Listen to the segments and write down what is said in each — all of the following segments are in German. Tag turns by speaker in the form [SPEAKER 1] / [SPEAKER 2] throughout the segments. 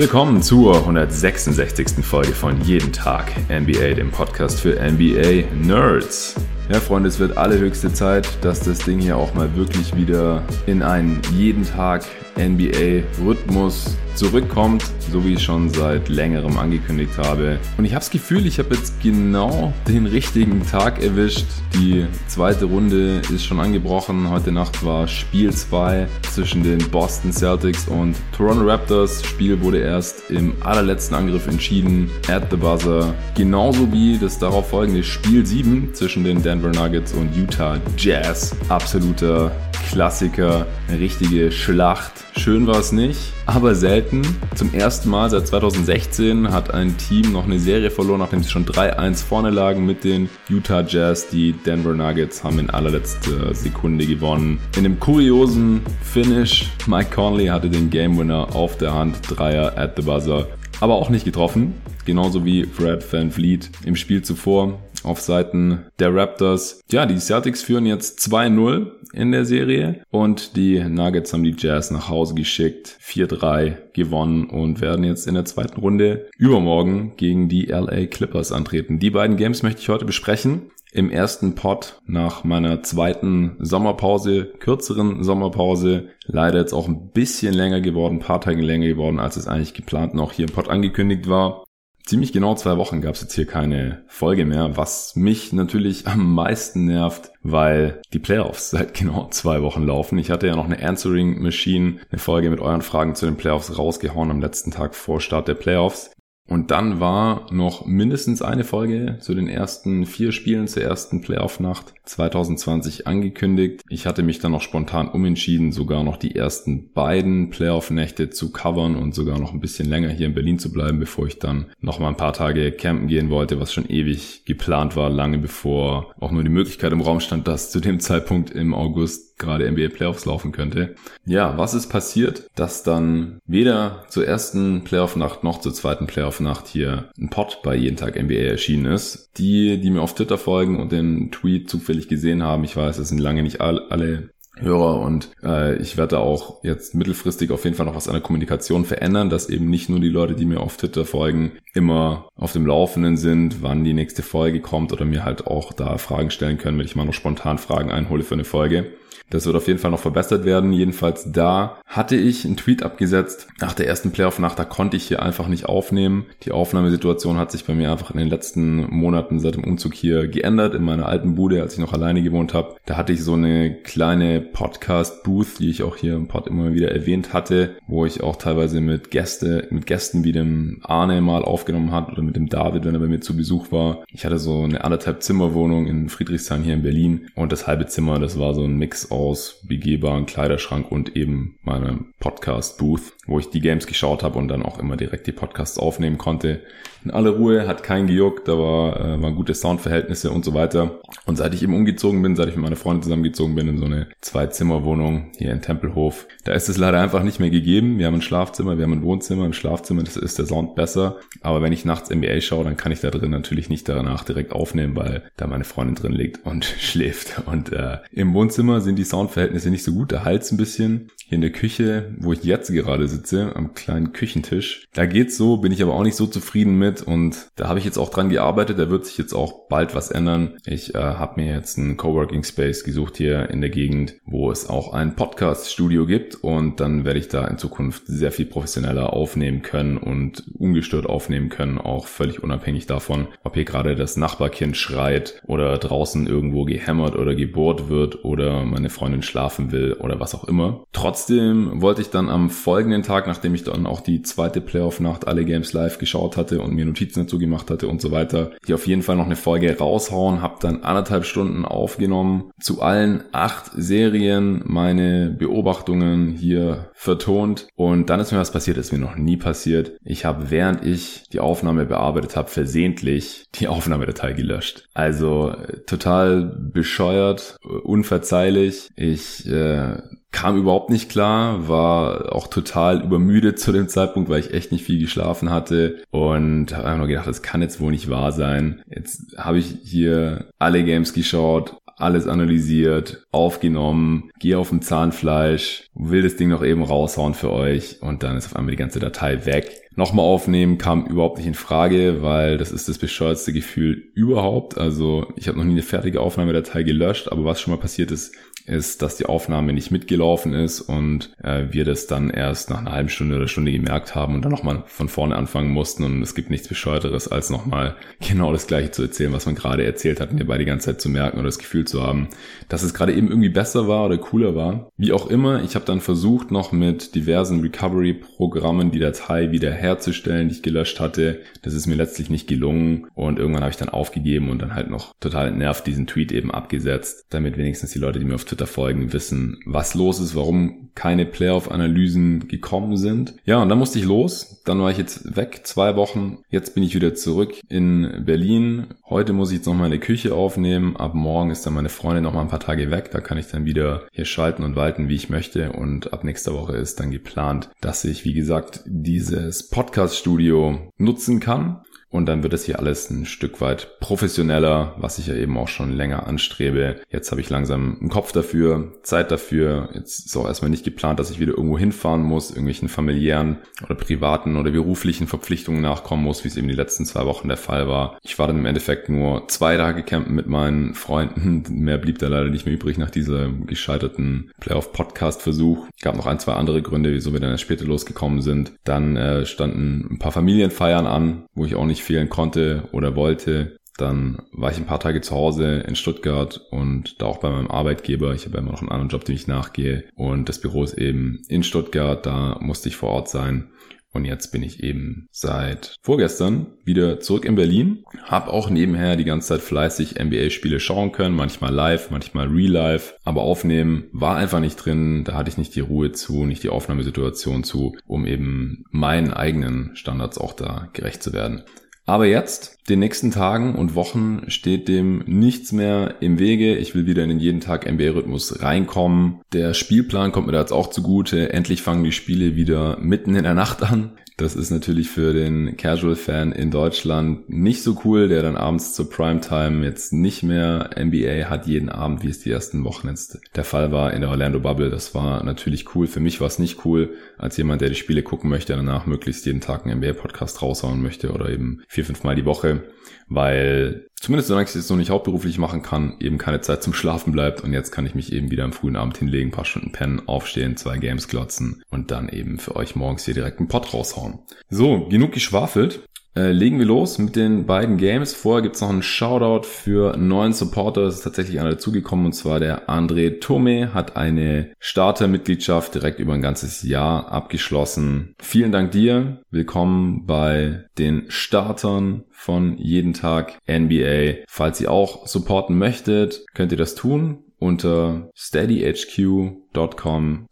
[SPEAKER 1] Willkommen zur 166. Folge von Jeden Tag NBA, dem Podcast für NBA Nerds. Ja, Freunde, es wird allerhöchste Zeit, dass das Ding hier auch mal wirklich wieder in einen jeden Tag NBA-Rhythmus zurückkommt, so wie ich schon seit längerem angekündigt habe. Und ich habe das Gefühl, ich habe jetzt genau den richtigen Tag erwischt. Die zweite Runde ist schon angebrochen. Heute Nacht war Spiel 2 zwischen den Boston Celtics und Toronto Raptors. Spiel wurde erst im allerletzten Angriff entschieden, at the buzzer. Genauso wie das darauf folgende Spiel 7 zwischen den Denver Nuggets und Utah Jazz. Absoluter Klassiker, eine richtige Schlacht. Schön war es nicht, aber selten. Zum ersten Mal seit 2016 hat ein Team noch eine Serie verloren, nachdem sie schon 3-1 vorne lagen mit den Utah Jazz. Die Denver Nuggets haben in allerletzter Sekunde gewonnen. In einem kuriosen Finish. Mike Conley hatte den Game Winner auf der Hand. Dreier at the buzzer. Aber auch nicht getroffen. Genauso wie Fred Van Vliet im Spiel zuvor auf Seiten der Raptors. Ja, die Celtics führen jetzt 2-0 in der Serie und die Nuggets haben die Jazz nach Hause geschickt, 4-3 gewonnen und werden jetzt in der zweiten Runde übermorgen gegen die LA Clippers antreten. Die beiden Games möchte ich heute besprechen. Im ersten Pod nach meiner zweiten Sommerpause, kürzeren Sommerpause, leider jetzt auch ein bisschen länger geworden, paar Tage länger geworden, als es eigentlich geplant noch hier im Pod angekündigt war ziemlich genau zwei Wochen gab es jetzt hier keine Folge mehr, was mich natürlich am meisten nervt, weil die Playoffs seit genau zwei Wochen laufen. Ich hatte ja noch eine Answering Machine, eine Folge mit euren Fragen zu den Playoffs rausgehauen am letzten Tag vor Start der Playoffs. Und dann war noch mindestens eine Folge zu den ersten vier Spielen zur ersten Playoff-Nacht 2020 angekündigt. Ich hatte mich dann noch spontan umentschieden, sogar noch die ersten beiden Playoff-Nächte zu covern und sogar noch ein bisschen länger hier in Berlin zu bleiben, bevor ich dann noch mal ein paar Tage campen gehen wollte, was schon ewig geplant war, lange bevor auch nur die Möglichkeit im Raum stand, dass zu dem Zeitpunkt im August gerade NBA Playoffs laufen könnte. Ja, was ist passiert, dass dann weder zur ersten Playoff-Nacht noch zur zweiten Playoff-Nacht hier ein Pod bei jeden Tag NBA erschienen ist? Die, die mir auf Twitter folgen und den Tweet zufällig gesehen haben, ich weiß, es sind lange nicht alle Hörer und äh, ich werde auch jetzt mittelfristig auf jeden Fall noch was an der Kommunikation verändern, dass eben nicht nur die Leute, die mir auf Twitter folgen, immer auf dem Laufenden sind, wann die nächste Folge kommt oder mir halt auch da Fragen stellen können, wenn ich mal noch spontan Fragen einhole für eine Folge. Das wird auf jeden Fall noch verbessert werden. Jedenfalls da hatte ich einen Tweet abgesetzt. Nach der ersten Playoff-Nacht, da konnte ich hier einfach nicht aufnehmen. Die Aufnahmesituation hat sich bei mir einfach in den letzten Monaten seit dem Umzug hier geändert. In meiner alten Bude, als ich noch alleine gewohnt habe, da hatte ich so eine kleine Podcast-Booth, die ich auch hier im Pod immer wieder erwähnt hatte, wo ich auch teilweise mit Gäste, mit Gästen wie dem Arne mal aufgenommen hat oder mit dem David, wenn er bei mir zu Besuch war. Ich hatte so eine anderthalb Zimmerwohnung in Friedrichshain hier in Berlin und das halbe Zimmer, das war so ein Mix aus aus begehbaren Kleiderschrank und eben meinem Podcast-Booth, wo ich die Games geschaut habe und dann auch immer direkt die Podcasts aufnehmen konnte. In aller Ruhe, hat kein gejuckt, da war, äh, waren gute Soundverhältnisse und so weiter. Und seit ich eben umgezogen bin, seit ich mit meiner Freundin zusammengezogen bin in so eine Zwei-Zimmer-Wohnung hier in Tempelhof, da ist es leider einfach nicht mehr gegeben. Wir haben ein Schlafzimmer, wir haben ein Wohnzimmer, im Schlafzimmer das ist der Sound besser. Aber wenn ich nachts NBA schaue, dann kann ich da drin natürlich nicht danach direkt aufnehmen, weil da meine Freundin drin liegt und schläft. Und äh, im Wohnzimmer sind die Soundverhältnisse nicht so gut, der Hals ein bisschen. Hier in der Küche, wo ich jetzt gerade sitze, am kleinen Küchentisch, da geht's so, bin ich aber auch nicht so zufrieden mit und da habe ich jetzt auch dran gearbeitet, da wird sich jetzt auch bald was ändern. Ich äh, habe mir jetzt einen Coworking Space gesucht hier in der Gegend, wo es auch ein Podcast Studio gibt und dann werde ich da in Zukunft sehr viel professioneller aufnehmen können und ungestört aufnehmen können, auch völlig unabhängig davon, ob hier gerade das Nachbarkind schreit oder draußen irgendwo gehämmert oder gebohrt wird oder meine Freundin schlafen will oder was auch immer. Trotzdem wollte ich dann am folgenden Tag, nachdem ich dann auch die zweite Playoff-Nacht alle Games live geschaut hatte und mir Notizen dazu gemacht hatte und so weiter, hier auf jeden Fall noch eine Folge raushauen, habe dann anderthalb Stunden aufgenommen, zu allen acht Serien meine Beobachtungen hier vertont und dann ist mir was passiert, ist mir noch nie passiert. Ich habe während ich die Aufnahme bearbeitet habe, versehentlich die Aufnahmedatei gelöscht. Also äh, total bescheuert, äh, unverzeihlich. Ich äh, kam überhaupt nicht klar, war auch total übermüdet zu dem Zeitpunkt, weil ich echt nicht viel geschlafen hatte und habe einfach nur gedacht, das kann jetzt wohl nicht wahr sein. Jetzt habe ich hier alle Games geschaut, alles analysiert, aufgenommen, gehe auf dem Zahnfleisch, will das Ding noch eben raushauen für euch und dann ist auf einmal die ganze Datei weg. Nochmal aufnehmen kam überhaupt nicht in Frage, weil das ist das bescheuertste Gefühl überhaupt. Also ich habe noch nie eine fertige Aufnahmedatei gelöscht, aber was schon mal passiert ist, ist, dass die Aufnahme nicht mitgelaufen ist und äh, wir das dann erst nach einer halben Stunde oder Stunde gemerkt haben und dann nochmal von vorne anfangen mussten und es gibt nichts Bescheuerteres, als nochmal genau das gleiche zu erzählen, was man gerade erzählt hat und dabei die ganze Zeit zu merken oder das Gefühl zu haben, dass es gerade eben irgendwie besser war oder cooler war. Wie auch immer, ich habe dann versucht, noch mit diversen Recovery-Programmen die Datei wieder herzustellen, die ich gelöscht hatte. Das ist mir letztlich nicht gelungen und irgendwann habe ich dann aufgegeben und dann halt noch total entnervt diesen Tweet eben abgesetzt, damit wenigstens die Leute, die mir auf Twitter folgen, wissen, was los ist, warum keine Playoff-Analysen gekommen sind. Ja, und dann musste ich los. Dann war ich jetzt weg, zwei Wochen. Jetzt bin ich wieder zurück in Berlin. Heute muss ich jetzt noch meine Küche aufnehmen. Ab morgen ist dann meine Freundin noch mal ein paar Tage weg. Da kann ich dann wieder hier schalten und walten, wie ich möchte. Und ab nächster Woche ist dann geplant, dass ich, wie gesagt, dieses Podcast-Studio nutzen kann. Und dann wird es hier alles ein Stück weit professioneller, was ich ja eben auch schon länger anstrebe. Jetzt habe ich langsam einen Kopf dafür, Zeit dafür. Jetzt ist auch erstmal nicht geplant, dass ich wieder irgendwo hinfahren muss, irgendwelchen familiären oder privaten oder beruflichen Verpflichtungen nachkommen muss, wie es eben die letzten zwei Wochen der Fall war. Ich war dann im Endeffekt nur zwei Tage campen mit meinen Freunden. Mehr blieb da leider nicht mehr übrig nach dieser gescheiterten Playoff-Podcast-Versuch. Gab noch ein, zwei andere Gründe, wieso wir dann erst später losgekommen sind. Dann äh, standen ein paar Familienfeiern an, wo ich auch nicht nicht fehlen konnte oder wollte. Dann war ich ein paar Tage zu Hause in Stuttgart und da auch bei meinem Arbeitgeber. Ich habe immer noch einen anderen Job, den ich nachgehe. Und das Büro ist eben in Stuttgart. Da musste ich vor Ort sein. Und jetzt bin ich eben seit vorgestern wieder zurück in Berlin. Hab auch nebenher die ganze Zeit fleißig NBA-Spiele schauen können, manchmal live, manchmal real live. Aber aufnehmen war einfach nicht drin. Da hatte ich nicht die Ruhe zu, nicht die Aufnahmesituation zu, um eben meinen eigenen Standards auch da gerecht zu werden. Aber jetzt, den nächsten Tagen und Wochen steht dem nichts mehr im Wege. Ich will wieder in den jeden Tag NBA-Rhythmus reinkommen. Der Spielplan kommt mir da jetzt auch zugute. Endlich fangen die Spiele wieder mitten in der Nacht an. Das ist natürlich für den Casual-Fan in Deutschland nicht so cool, der dann abends zur Primetime jetzt nicht mehr NBA hat jeden Abend, wie es die ersten Wochen jetzt der Fall war in der Orlando Bubble. Das war natürlich cool. Für mich war es nicht cool, als jemand, der die Spiele gucken möchte, danach möglichst jeden Tag einen NBA-Podcast raushauen möchte oder eben vier, fünf Mal die Woche, weil zumindest solange ich es jetzt noch nicht hauptberuflich machen kann, eben keine Zeit zum Schlafen bleibt und jetzt kann ich mich eben wieder am frühen Abend hinlegen, paar Stunden pennen, aufstehen, zwei Games glotzen und dann eben für euch morgens hier direkt einen Pod raushauen. So, genug geschwafelt. Äh, legen wir los mit den beiden Games. Vorher gibt's noch einen Shoutout für neuen Supporter. Es ist tatsächlich einer dazugekommen und zwar der André Tome hat eine Starter-Mitgliedschaft direkt über ein ganzes Jahr abgeschlossen. Vielen Dank dir. Willkommen bei den Startern von jeden Tag NBA. Falls ihr auch supporten möchtet, könnt ihr das tun unter steadyhq.com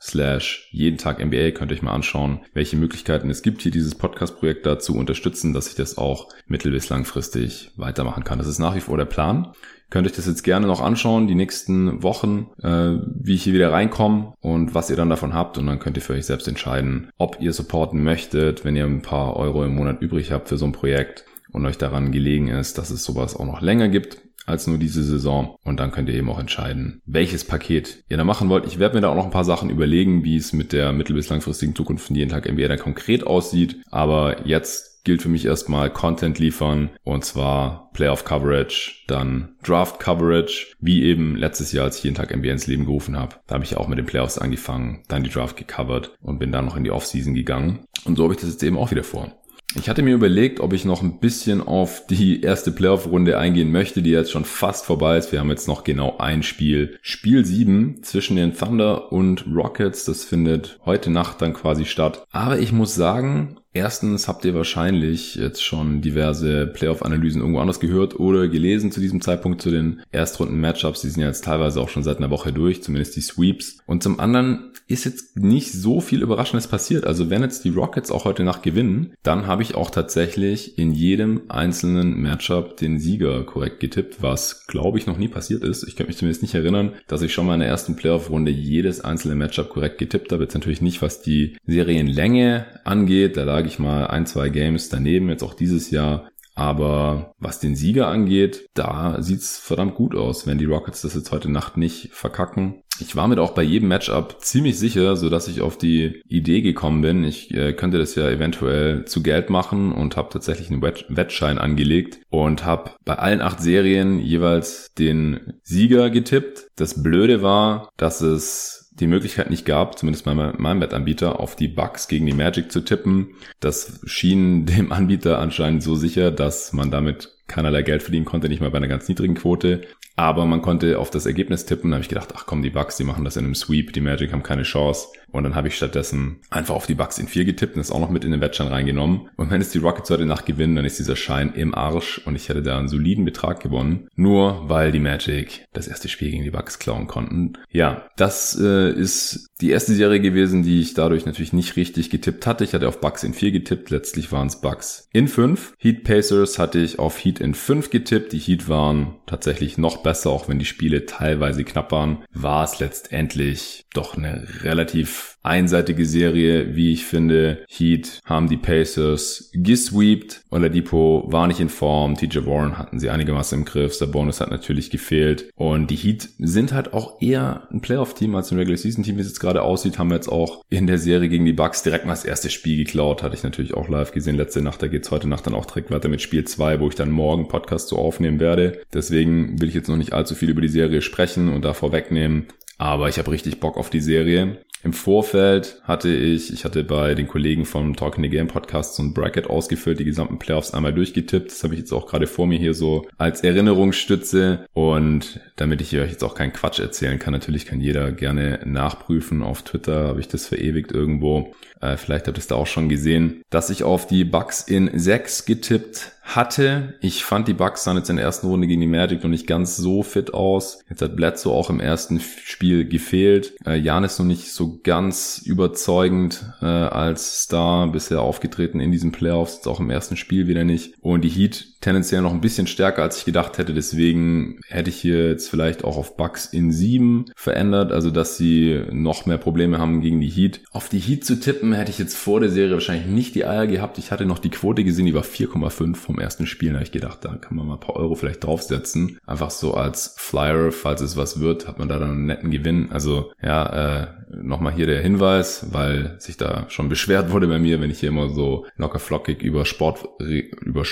[SPEAKER 1] slash jeden Tag MBA könnt ihr euch mal anschauen, welche Möglichkeiten es gibt, hier dieses Podcast-Projekt da zu unterstützen, dass ich das auch mittel- bis langfristig weitermachen kann. Das ist nach wie vor der Plan. Könnt euch das jetzt gerne noch anschauen, die nächsten Wochen, äh, wie ich hier wieder reinkomme und was ihr dann davon habt. Und dann könnt ihr für euch selbst entscheiden, ob ihr supporten möchtet, wenn ihr ein paar Euro im Monat übrig habt für so ein Projekt und euch daran gelegen ist, dass es sowas auch noch länger gibt als nur diese Saison. Und dann könnt ihr eben auch entscheiden, welches Paket ihr da machen wollt. Ich werde mir da auch noch ein paar Sachen überlegen, wie es mit der mittel- bis langfristigen Zukunft von jeden Tag NBA dann konkret aussieht. Aber jetzt gilt für mich erstmal Content liefern und zwar Playoff Coverage, dann Draft Coverage, wie eben letztes Jahr, als ich jeden Tag NBA ins Leben gerufen habe. Da habe ich auch mit den Playoffs angefangen, dann die Draft gecovert und bin dann noch in die Offseason gegangen. Und so habe ich das jetzt eben auch wieder vor. Ich hatte mir überlegt, ob ich noch ein bisschen auf die erste Playoff-Runde eingehen möchte, die jetzt schon fast vorbei ist. Wir haben jetzt noch genau ein Spiel. Spiel 7 zwischen den Thunder und Rockets. Das findet heute Nacht dann quasi statt. Aber ich muss sagen, Erstens habt ihr wahrscheinlich jetzt schon diverse Playoff-Analysen irgendwo anders gehört oder gelesen zu diesem Zeitpunkt zu den Erstrunden-Matchups. Die sind ja jetzt teilweise auch schon seit einer Woche durch, zumindest die Sweeps. Und zum anderen ist jetzt nicht so viel Überraschendes passiert. Also wenn jetzt die Rockets auch heute Nacht gewinnen, dann habe ich auch tatsächlich in jedem einzelnen Matchup den Sieger korrekt getippt, was glaube ich noch nie passiert ist. Ich könnte mich zumindest nicht erinnern, dass ich schon mal in der ersten Playoff-Runde jedes einzelne Matchup korrekt getippt habe. Jetzt natürlich nicht, was die Serienlänge angeht. Da lag ich mal ein, zwei Games daneben, jetzt auch dieses Jahr. Aber was den Sieger angeht, da sieht's verdammt gut aus, wenn die Rockets das jetzt heute Nacht nicht verkacken. Ich war mir auch bei jedem Matchup ziemlich sicher, so dass ich auf die Idee gekommen bin. Ich äh, könnte das ja eventuell zu Geld machen und habe tatsächlich einen Wett Wettschein angelegt und habe bei allen acht Serien jeweils den Sieger getippt. Das Blöde war, dass es die Möglichkeit nicht gab, zumindest bei meinem Wettanbieter, auf die Bugs gegen die Magic zu tippen. Das schien dem Anbieter anscheinend so sicher, dass man damit keinerlei Geld verdienen konnte, nicht mal bei einer ganz niedrigen Quote. Aber man konnte auf das Ergebnis tippen. Da habe ich gedacht, ach komm, die Bugs, die machen das in einem Sweep. Die Magic haben keine Chance. Und dann habe ich stattdessen einfach auf die Bugs in vier getippt und das auch noch mit in den Wettschein reingenommen. Und wenn es die Rockets heute Nacht gewinnen, dann ist dieser Schein im Arsch und ich hätte da einen soliden Betrag gewonnen. Nur weil die Magic das erste Spiel gegen die Bugs klauen konnten. Ja, das äh, ist die erste Serie gewesen, die ich dadurch natürlich nicht richtig getippt hatte. Ich hatte auf Bugs in vier getippt. Letztlich waren es Bugs in fünf. Heat Pacers hatte ich auf Heat in fünf getippt. Die Heat waren tatsächlich noch besser, auch wenn die Spiele teilweise knapp waren. War es letztendlich doch eine relativ einseitige Serie, wie ich finde. Heat haben die Pacers gesweept. Oladipo war nicht in Form. TJ Warren hatten sie einigermaßen im Griff. Der Bonus hat natürlich gefehlt. Und die Heat sind halt auch eher ein Playoff-Team als ein Regular-Season-Team, wie es jetzt gerade aussieht. Haben wir jetzt auch in der Serie gegen die Bucks direkt mal das erste Spiel geklaut. Hatte ich natürlich auch live gesehen letzte Nacht. Da geht's heute Nacht dann auch direkt weiter mit Spiel 2, wo ich dann morgen Podcast so aufnehmen werde. Deswegen will ich jetzt noch nicht allzu viel über die Serie sprechen und da vorwegnehmen. Aber ich habe richtig Bock auf die Serie. Im Vorfeld hatte ich, ich hatte bei den Kollegen vom Talking the Game Podcast so ein Bracket ausgefüllt, die gesamten Playoffs einmal durchgetippt. Das habe ich jetzt auch gerade vor mir hier so als Erinnerungsstütze. Und damit ich euch jetzt auch keinen Quatsch erzählen kann, natürlich kann jeder gerne nachprüfen. Auf Twitter habe ich das verewigt irgendwo. Äh, vielleicht habt ihr es da auch schon gesehen, dass ich auf die Bucks in 6 getippt hatte. Ich fand die Bucks sahen jetzt in der ersten Runde gegen die Magic noch nicht ganz so fit aus. Jetzt hat Bledsoe auch im ersten Spiel gefehlt. Äh, Jan ist noch nicht so ganz überzeugend äh, als Star bisher aufgetreten in diesen Playoffs, jetzt auch im ersten Spiel wieder nicht. Und die Heat tendenziell noch ein bisschen stärker, als ich gedacht hätte. Deswegen hätte ich hier jetzt vielleicht auch auf Bucks in 7 verändert, also dass sie noch mehr Probleme haben gegen die Heat. Auf die Heat zu tippen hätte ich jetzt vor der Serie wahrscheinlich nicht die Eier gehabt. Ich hatte noch die Quote gesehen, die war 4,5 vom ersten Spiel. Da habe ich gedacht, da kann man mal ein paar Euro vielleicht draufsetzen. Einfach so als Flyer, falls es was wird, hat man da dann einen netten Gewinn. Also ja, äh, nochmal hier der Hinweis, weil sich da schon beschwert wurde bei mir, wenn ich hier immer so locker flockig über Sport, über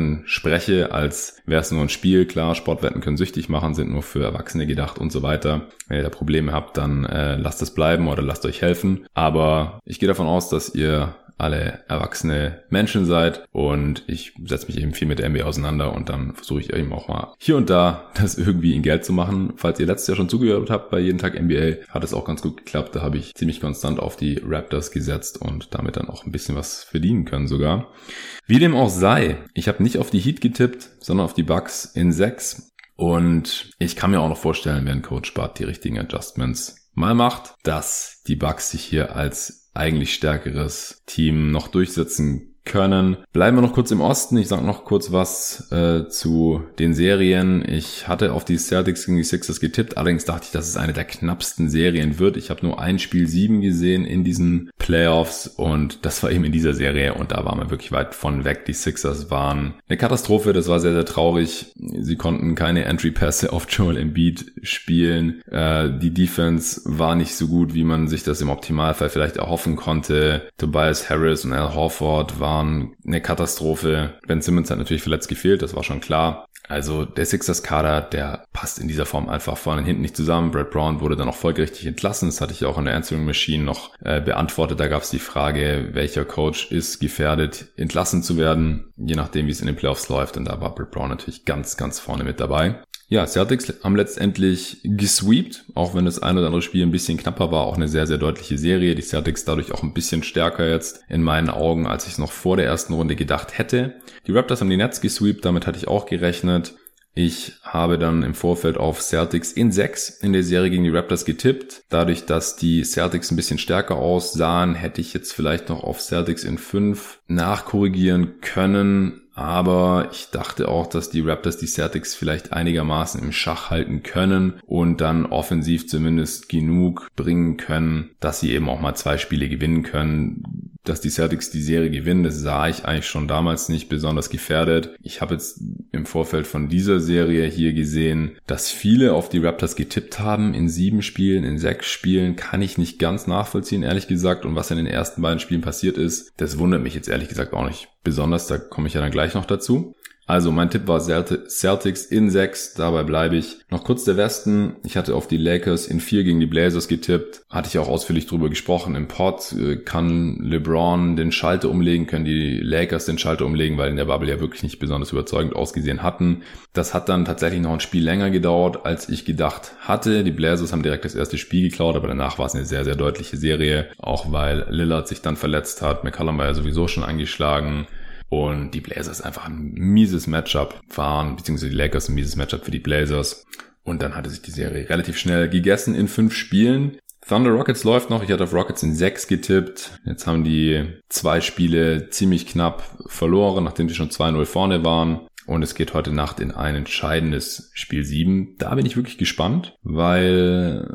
[SPEAKER 1] Sportwetten spreche, als wäre es nur ein Spiel. Klar, Sportwetten können süchtig machen, sind nur für Erwachsene gedacht und so weiter. Wenn ihr da Probleme habt, dann äh, lasst es bleiben oder lasst euch helfen. Aber ich gehe davon aus, dass ihr alle erwachsene Menschen seid und ich setze mich eben viel mit der NBA auseinander und dann versuche ich eben auch mal hier und da das irgendwie in Geld zu machen. Falls ihr letztes Jahr schon zugehört habt bei jeden Tag NBA, hat es auch ganz gut geklappt. Da habe ich ziemlich konstant auf die Raptors gesetzt und damit dann auch ein bisschen was verdienen können sogar. Wie dem auch sei, ich habe nicht auf die Heat getippt, sondern auf die Bucks in 6 und ich kann mir auch noch vorstellen, wenn Coach Bart die richtigen Adjustments mal macht, dass die Bucks sich hier als eigentlich stärkeres Team noch durchsetzen können. Bleiben wir noch kurz im Osten. Ich sage noch kurz was äh, zu den Serien. Ich hatte auf die Celtics gegen die Sixers getippt, allerdings dachte ich, dass es eine der knappsten Serien wird. Ich habe nur ein Spiel sieben gesehen in diesen Playoffs und das war eben in dieser Serie und da waren wir wirklich weit von weg. Die Sixers waren eine Katastrophe, das war sehr, sehr traurig. Sie konnten keine Entry-Pässe auf Joel Embiid spielen. Äh, die Defense war nicht so gut, wie man sich das im Optimalfall vielleicht erhoffen konnte. Tobias Harris und Al Horford waren eine Katastrophe. Ben Simmons hat natürlich verletzt gefehlt, das war schon klar. Also der Sixers Kader, der passt in dieser Form einfach vorne und hinten nicht zusammen. Brad Brown wurde dann auch folgerichtig entlassen. Das hatte ich auch in der Answering Machine noch äh, beantwortet. Da gab es die Frage, welcher Coach ist gefährdet, entlassen zu werden, je nachdem, wie es in den Playoffs läuft. Und da war Brad Brown natürlich ganz, ganz vorne mit dabei. Ja, Celtics haben letztendlich gesweept, auch wenn das ein oder andere Spiel ein bisschen knapper war, auch eine sehr, sehr deutliche Serie. Die Celtics dadurch auch ein bisschen stärker jetzt in meinen Augen, als ich es noch vor der ersten Runde gedacht hätte. Die Raptors haben die Nets gesweept, damit hatte ich auch gerechnet. Ich habe dann im Vorfeld auf Celtics in 6 in der Serie gegen die Raptors getippt. Dadurch, dass die Celtics ein bisschen stärker aussahen, hätte ich jetzt vielleicht noch auf Celtics in 5 nachkorrigieren können. Aber ich dachte auch, dass die Raptors die Celtics vielleicht einigermaßen im Schach halten können und dann offensiv zumindest genug bringen können, dass sie eben auch mal zwei Spiele gewinnen können dass die Celtics die Serie gewinnen, das sah ich eigentlich schon damals nicht besonders gefährdet. Ich habe jetzt im Vorfeld von dieser Serie hier gesehen, dass viele auf die Raptors getippt haben in sieben Spielen, in sechs Spielen, kann ich nicht ganz nachvollziehen, ehrlich gesagt. Und was in den ersten beiden Spielen passiert ist, das wundert mich jetzt ehrlich gesagt auch nicht besonders, da komme ich ja dann gleich noch dazu. Also mein Tipp war Celtics in 6, dabei bleibe ich. Noch kurz der Westen. Ich hatte auf die Lakers in 4 gegen die Blazers getippt. Hatte ich auch ausführlich drüber gesprochen. Im Pod äh, kann LeBron den Schalter umlegen, können die Lakers den Schalter umlegen, weil in der Bubble ja wirklich nicht besonders überzeugend ausgesehen hatten. Das hat dann tatsächlich noch ein Spiel länger gedauert, als ich gedacht hatte. Die Blazers haben direkt das erste Spiel geklaut, aber danach war es eine sehr, sehr deutliche Serie. Auch weil Lillard sich dann verletzt hat. McCallum war ja sowieso schon angeschlagen. Und die Blazers einfach ein mieses Matchup waren, beziehungsweise die Lakers ein mieses Matchup für die Blazers. Und dann hatte sich die Serie relativ schnell gegessen in fünf Spielen. Thunder Rockets läuft noch. Ich hatte auf Rockets in sechs getippt. Jetzt haben die zwei Spiele ziemlich knapp verloren, nachdem sie schon 2-0 vorne waren. Und es geht heute Nacht in ein entscheidendes Spiel 7. Da bin ich wirklich gespannt, weil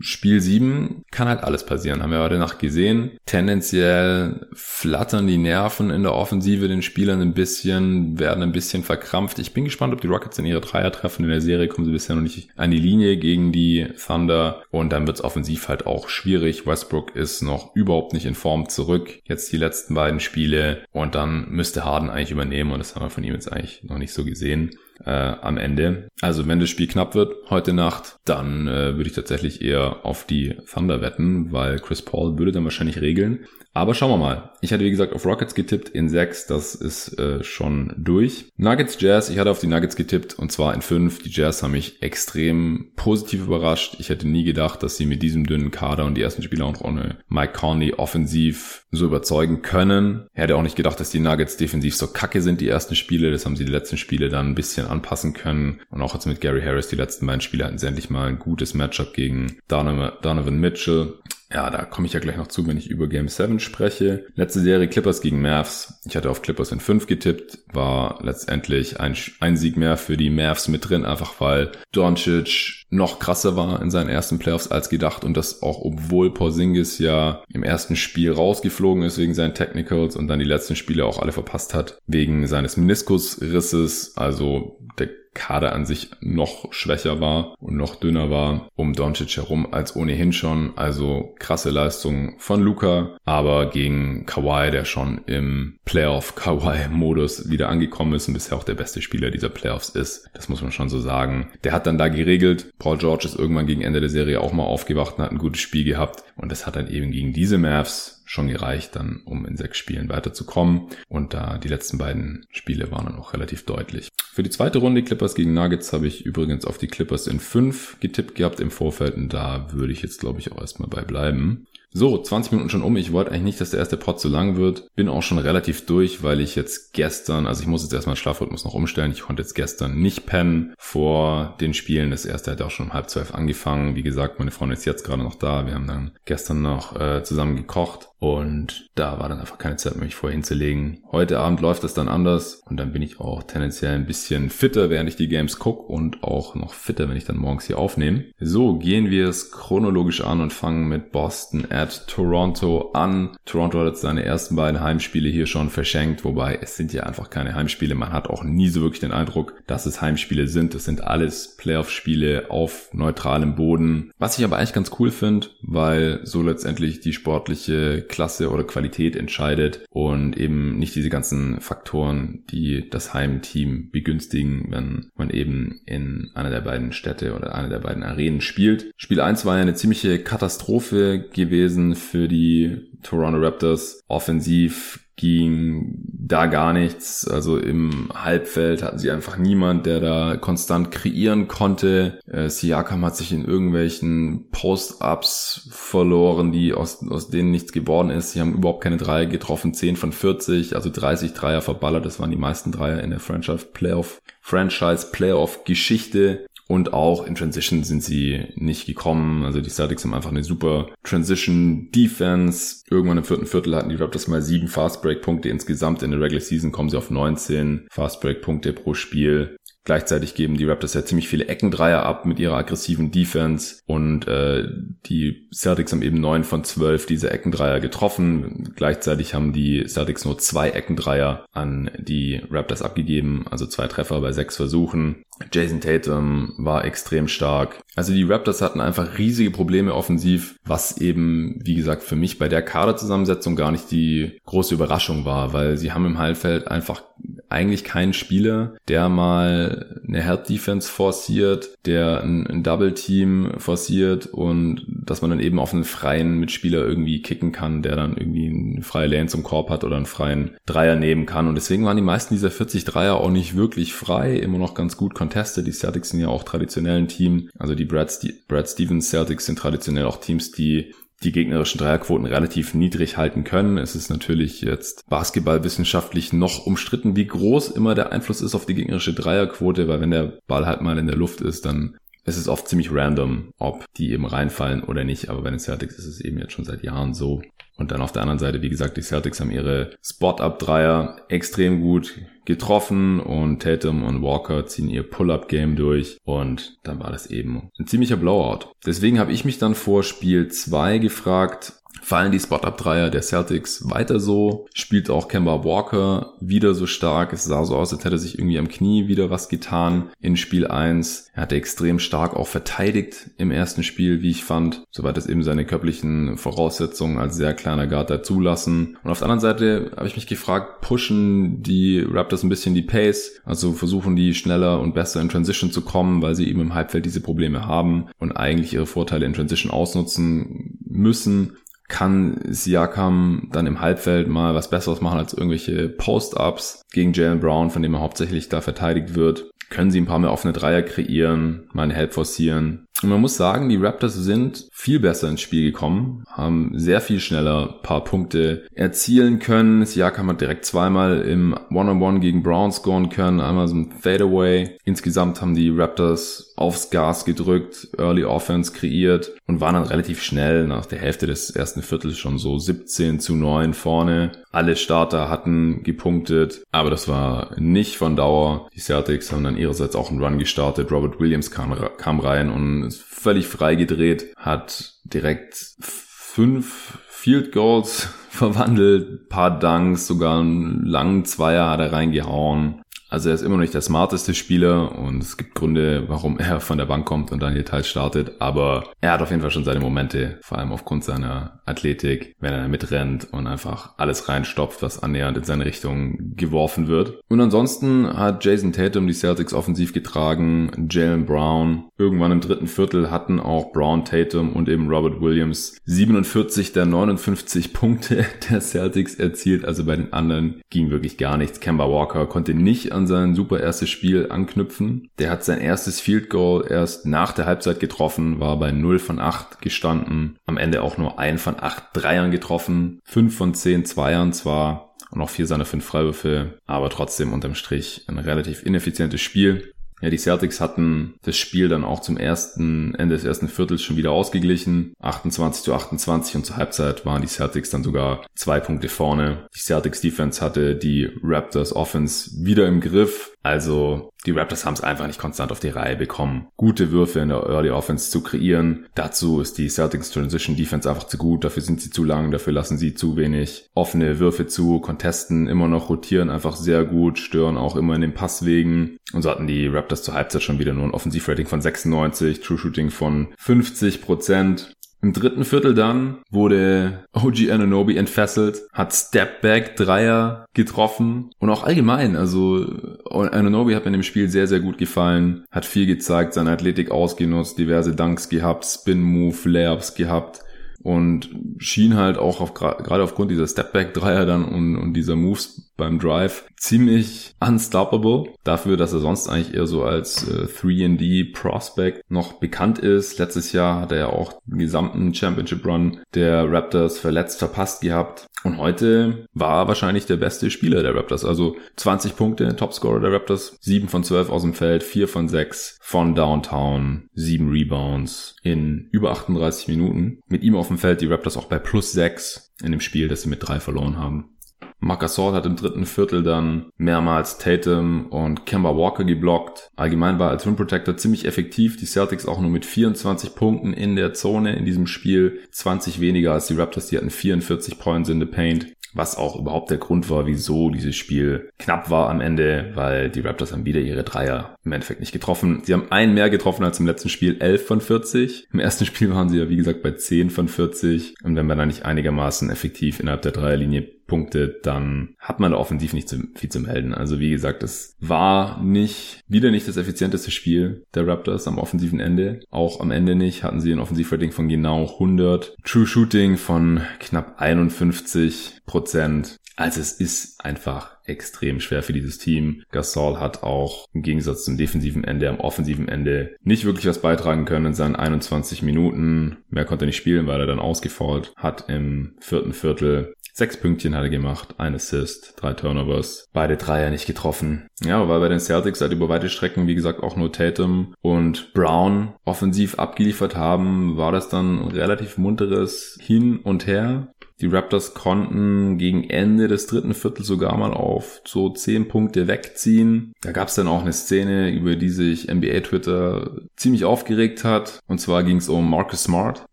[SPEAKER 1] Spiel 7 kann halt alles passieren, haben wir heute Nacht gesehen. Tendenziell flattern die Nerven in der Offensive den Spielern ein bisschen, werden ein bisschen verkrampft. Ich bin gespannt, ob die Rockets in ihre Dreier treffen. In der Serie kommen sie bisher noch nicht an die Linie gegen die Thunder und dann wird es offensiv halt auch schwierig. Westbrook ist noch überhaupt nicht in Form zurück. Jetzt die letzten beiden Spiele und dann müsste Harden eigentlich übernehmen und das haben wir von ihm jetzt eigentlich noch nicht so gesehen äh, am Ende. Also wenn das Spiel knapp wird heute Nacht, dann äh, würde ich tatsächlich eher auf die Thunder wetten, weil Chris Paul würde dann wahrscheinlich regeln. Aber schauen wir mal. Ich hatte wie gesagt auf Rockets getippt in 6, das ist äh, schon durch. Nuggets Jazz, ich hatte auf die Nuggets getippt und zwar in 5. Die Jazz haben mich extrem positiv überrascht. Ich hätte nie gedacht, dass sie mit diesem dünnen Kader und die ersten Spieler auch ohne Mike Conley offensiv so überzeugen können. Ich hätte auch nicht gedacht, dass die Nuggets defensiv so kacke sind, die ersten Spiele. Das haben sie die letzten Spiele dann ein bisschen anpassen können. Und auch jetzt mit Gary Harris, die letzten beiden Spiele hatten sie endlich mal ein gutes Matchup gegen Donovan Mitchell. Ja, da komme ich ja gleich noch zu, wenn ich über Game 7 spreche. Letzte Serie Clippers gegen Mavs. Ich hatte auf Clippers in 5 getippt, war letztendlich ein, ein Sieg mehr für die Mavs mit drin, einfach weil Doncic noch krasser war in seinen ersten Playoffs als gedacht und das auch obwohl Porzingis ja im ersten Spiel rausgeflogen ist wegen seinen Technicals und dann die letzten Spiele auch alle verpasst hat wegen seines Meniskusrisses. Also der Kader an sich noch schwächer war und noch dünner war um Doncic herum als ohnehin schon. Also krasse Leistung von Luca, aber gegen Kawhi, der schon im Playoff-Kawhi-Modus wieder angekommen ist und bisher auch der beste Spieler dieser Playoffs ist. Das muss man schon so sagen. Der hat dann da geregelt. Paul George ist irgendwann gegen Ende der Serie auch mal aufgewacht und hat ein gutes Spiel gehabt. Und das hat dann eben gegen diese Mavs schon gereicht, dann um in sechs Spielen weiterzukommen. Und da die letzten beiden Spiele waren dann auch relativ deutlich. Für die zweite Runde Clippers gegen Nuggets habe ich übrigens auf die Clippers in fünf getippt gehabt im Vorfeld und da würde ich jetzt glaube ich auch erstmal bei bleiben. So, 20 Minuten schon um. Ich wollte eigentlich nicht, dass der erste Pod zu lang wird. Bin auch schon relativ durch, weil ich jetzt gestern, also ich muss jetzt erstmal Schlafrhythmus noch umstellen. Ich konnte jetzt gestern nicht pennen vor den Spielen. Das erste hat auch schon um halb zwölf angefangen. Wie gesagt, meine Freundin ist jetzt gerade noch da. Wir haben dann gestern noch äh, zusammen gekocht und da war dann einfach keine Zeit mich vorher hinzulegen. Heute Abend läuft das dann anders und dann bin ich auch tendenziell ein bisschen fitter, während ich die Games gucke und auch noch fitter, wenn ich dann morgens hier aufnehme. So, gehen wir es chronologisch an und fangen mit Boston at Toronto an. Toronto hat jetzt seine ersten beiden Heimspiele hier schon verschenkt, wobei es sind ja einfach keine Heimspiele. Man hat auch nie so wirklich den Eindruck, dass es Heimspiele sind. Das sind alles Playoff-Spiele auf neutralem Boden. Was ich aber eigentlich ganz cool finde, weil so letztendlich die sportliche Klasse oder Qualität entscheidet und eben nicht diese ganzen Faktoren, die das Heimteam begünstigen, wenn man eben in einer der beiden Städte oder einer der beiden Arenen spielt. Spiel 1 war ja eine ziemliche Katastrophe gewesen für die Toronto Raptors. Offensiv ging da gar nichts. Also im Halbfeld hatten sie einfach niemand, der da konstant kreieren konnte. Äh, Siakam hat sich in irgendwelchen Post-Ups verloren, die aus, aus denen nichts geworden ist. Sie haben überhaupt keine Dreier getroffen, 10 von 40, also 30 Dreier verballert. Das waren die meisten Dreier in der Franchise Playoff, Franchise Playoff Geschichte. Und auch in Transition sind sie nicht gekommen. Also die Celtics haben einfach eine super Transition Defense. Irgendwann im vierten Viertel hatten die Raptors mal sieben Fast Break Punkte. Insgesamt in der Regular Season kommen sie auf 19 Fast Break Punkte pro Spiel. Gleichzeitig geben die Raptors ja ziemlich viele Eckendreier ab mit ihrer aggressiven Defense und äh, die Celtics haben eben neun von zwölf dieser Eckendreier getroffen. Gleichzeitig haben die Celtics nur zwei Eckendreier an die Raptors abgegeben, also zwei Treffer bei sechs Versuchen. Jason Tatum war extrem stark. Also die Raptors hatten einfach riesige Probleme offensiv, was eben, wie gesagt, für mich bei der Kaderzusammensetzung gar nicht die große Überraschung war, weil sie haben im Heilfeld einfach eigentlich keinen Spieler, der mal eine Head Defense forciert, der ein, ein Double Team forciert und dass man dann eben auf einen freien Mitspieler irgendwie kicken kann, der dann irgendwie eine freie Lane zum Korb hat oder einen freien Dreier nehmen kann. Und deswegen waren die meisten dieser 40 Dreier auch nicht wirklich frei, immer noch ganz gut contested. Die Celtics sind ja auch traditionell ein Team. Also die Brad, St Brad Stevens Celtics sind traditionell auch Teams, die die gegnerischen Dreierquoten relativ niedrig halten können. Es ist natürlich jetzt basketballwissenschaftlich noch umstritten, wie groß immer der Einfluss ist auf die gegnerische Dreierquote, weil wenn der Ball halt mal in der Luft ist, dann ist es oft ziemlich random, ob die eben reinfallen oder nicht. Aber bei den Celtics ist es eben jetzt schon seit Jahren so. Und dann auf der anderen Seite, wie gesagt, die Celtics haben ihre Spot-Up-Dreier extrem gut getroffen und Tatum und Walker ziehen ihr Pull-Up-Game durch und dann war das eben ein ziemlicher Blowout. Deswegen habe ich mich dann vor Spiel 2 gefragt, fallen die Spot-Up-Dreier der Celtics weiter so, spielt auch Kemba Walker wieder so stark. Es sah so aus, als hätte sich irgendwie am Knie wieder was getan in Spiel 1. Er hatte extrem stark auch verteidigt im ersten Spiel, wie ich fand, soweit es eben seine körperlichen Voraussetzungen als sehr kleiner Guard da zulassen. Und auf der anderen Seite habe ich mich gefragt, pushen die Raptors ein bisschen die Pace, also versuchen die schneller und besser in Transition zu kommen, weil sie eben im Halbfeld diese Probleme haben und eigentlich ihre Vorteile in Transition ausnutzen müssen kann Siakam dann im Halbfeld mal was Besseres machen als irgendwelche Post-Ups gegen Jalen Brown, von dem er hauptsächlich da verteidigt wird. Können sie ein paar mehr offene Dreier kreieren, mal eine Help forcieren. Und man muss sagen, die Raptors sind viel besser ins Spiel gekommen, haben sehr viel schneller paar Punkte erzielen können. Siakam hat direkt zweimal im One-on-One gegen Brown scoren können, einmal so ein Fadeaway. Insgesamt haben die Raptors aufs Gas gedrückt, Early Offense kreiert und waren dann relativ schnell nach der Hälfte des ersten Viertels schon so 17 zu 9 vorne. Alle Starter hatten gepunktet, aber das war nicht von Dauer. Die Celtics haben dann ihrerseits auch einen Run gestartet. Robert Williams kam, kam rein und ist völlig frei gedreht, hat direkt fünf Field Goals verwandelt, paar Dunks, sogar einen langen Zweier hat er reingehauen. Also er ist immer noch nicht der smarteste Spieler und es gibt Gründe, warum er von der Bank kommt und dann hier teils startet. Aber er hat auf jeden Fall schon seine Momente, vor allem aufgrund seiner Athletik, wenn er mitrennt und einfach alles reinstopft, was annähernd in seine Richtung geworfen wird. Und ansonsten hat Jason Tatum die Celtics offensiv getragen, Jalen Brown. Irgendwann im dritten Viertel hatten auch Brown, Tatum und eben Robert Williams 47 der 59 Punkte der Celtics erzielt. Also bei den anderen ging wirklich gar nichts. Kemba Walker konnte nicht an sein super erstes Spiel anknüpfen. Der hat sein erstes Field Goal erst nach der Halbzeit getroffen, war bei 0 von 8 gestanden. Am Ende auch nur 1 von 8 Dreiern getroffen, 5 von 10 Zweiern zwar und auch vier seiner fünf Freiwürfe, aber trotzdem unterm Strich ein relativ ineffizientes Spiel. Ja, die Celtics hatten das Spiel dann auch zum ersten Ende des ersten Viertels schon wieder ausgeglichen. 28 zu 28 und zur Halbzeit waren die Celtics dann sogar zwei Punkte vorne. Die Celtics Defense hatte die Raptors Offense wieder im Griff. Also die Raptors haben es einfach nicht konstant auf die Reihe bekommen, gute Würfe in der Early Offense zu kreieren. Dazu ist die Celtics Transition Defense einfach zu gut, dafür sind sie zu lang, dafür lassen sie zu wenig offene Würfe zu, contesten immer noch, rotieren einfach sehr gut, stören auch immer in den Passwegen. Und so hatten die Raptors zur Halbzeit schon wieder nur ein Offensivrating von 96, True Shooting von 50 Prozent. Im dritten Viertel dann wurde OG Ananobi entfesselt, hat Stepback Dreier getroffen und auch allgemein, also Ananobi hat mir in dem Spiel sehr, sehr gut gefallen, hat viel gezeigt, seine Athletik ausgenutzt, diverse Dunks gehabt, Spin Move, Layups gehabt und schien halt auch auf, gerade aufgrund dieser Stepback-Dreier dann und, und dieser Moves beim Drive ziemlich unstoppable. Dafür, dass er sonst eigentlich eher so als äh, 3D Prospect noch bekannt ist. Letztes Jahr hat er ja auch den gesamten Championship Run der Raptors verletzt verpasst gehabt. Und heute war wahrscheinlich der beste Spieler der Raptors. Also 20 Punkte, Topscorer der Raptors, 7 von 12 aus dem Feld, 4 von 6 von Downtown, 7 Rebounds in über 38 Minuten. Mit ihm auf dem Feld die Raptors auch bei plus 6 in dem Spiel, das sie mit 3 verloren haben. Marcasol hat im dritten Viertel dann mehrmals Tatum und Kemba Walker geblockt. Allgemein war als Rim Protector ziemlich effektiv. Die Celtics auch nur mit 24 Punkten in der Zone in diesem Spiel. 20 weniger als die Raptors, die hatten 44 Points in the Paint was auch überhaupt der Grund war, wieso dieses Spiel knapp war am Ende, weil die Raptors haben wieder ihre Dreier im Endeffekt nicht getroffen. Sie haben einen mehr getroffen als im letzten Spiel, 11 von 40. Im ersten Spiel waren sie ja, wie gesagt, bei 10 von 40. Und wenn man da nicht einigermaßen effektiv innerhalb der Dreierlinie Punkte, dann hat man da offensiv nicht zu, viel zu melden. Also wie gesagt, es war nicht, wieder nicht das effizienteste Spiel der Raptors am offensiven Ende. Auch am Ende nicht hatten sie ein Offensivrating von genau 100. True Shooting von knapp 51 Prozent. Also es ist einfach extrem schwer für dieses Team. Gasol hat auch im Gegensatz zum defensiven Ende am offensiven Ende nicht wirklich was beitragen können in seinen 21 Minuten. Mehr konnte er nicht spielen, weil er dann ausgefault hat im vierten Viertel. Sechs Pünktchen hat er gemacht, ein Assist, drei Turnovers, beide Dreier nicht getroffen. Ja, weil bei den Celtics halt über weite Strecken, wie gesagt, auch nur Tatum und Brown offensiv abgeliefert haben, war das dann relativ munteres Hin und Her. Die Raptors konnten gegen Ende des dritten Viertels sogar mal auf so zehn Punkte wegziehen. Da gab es dann auch eine Szene, über die sich NBA Twitter ziemlich aufgeregt hat. Und zwar ging es um Marcus Smart,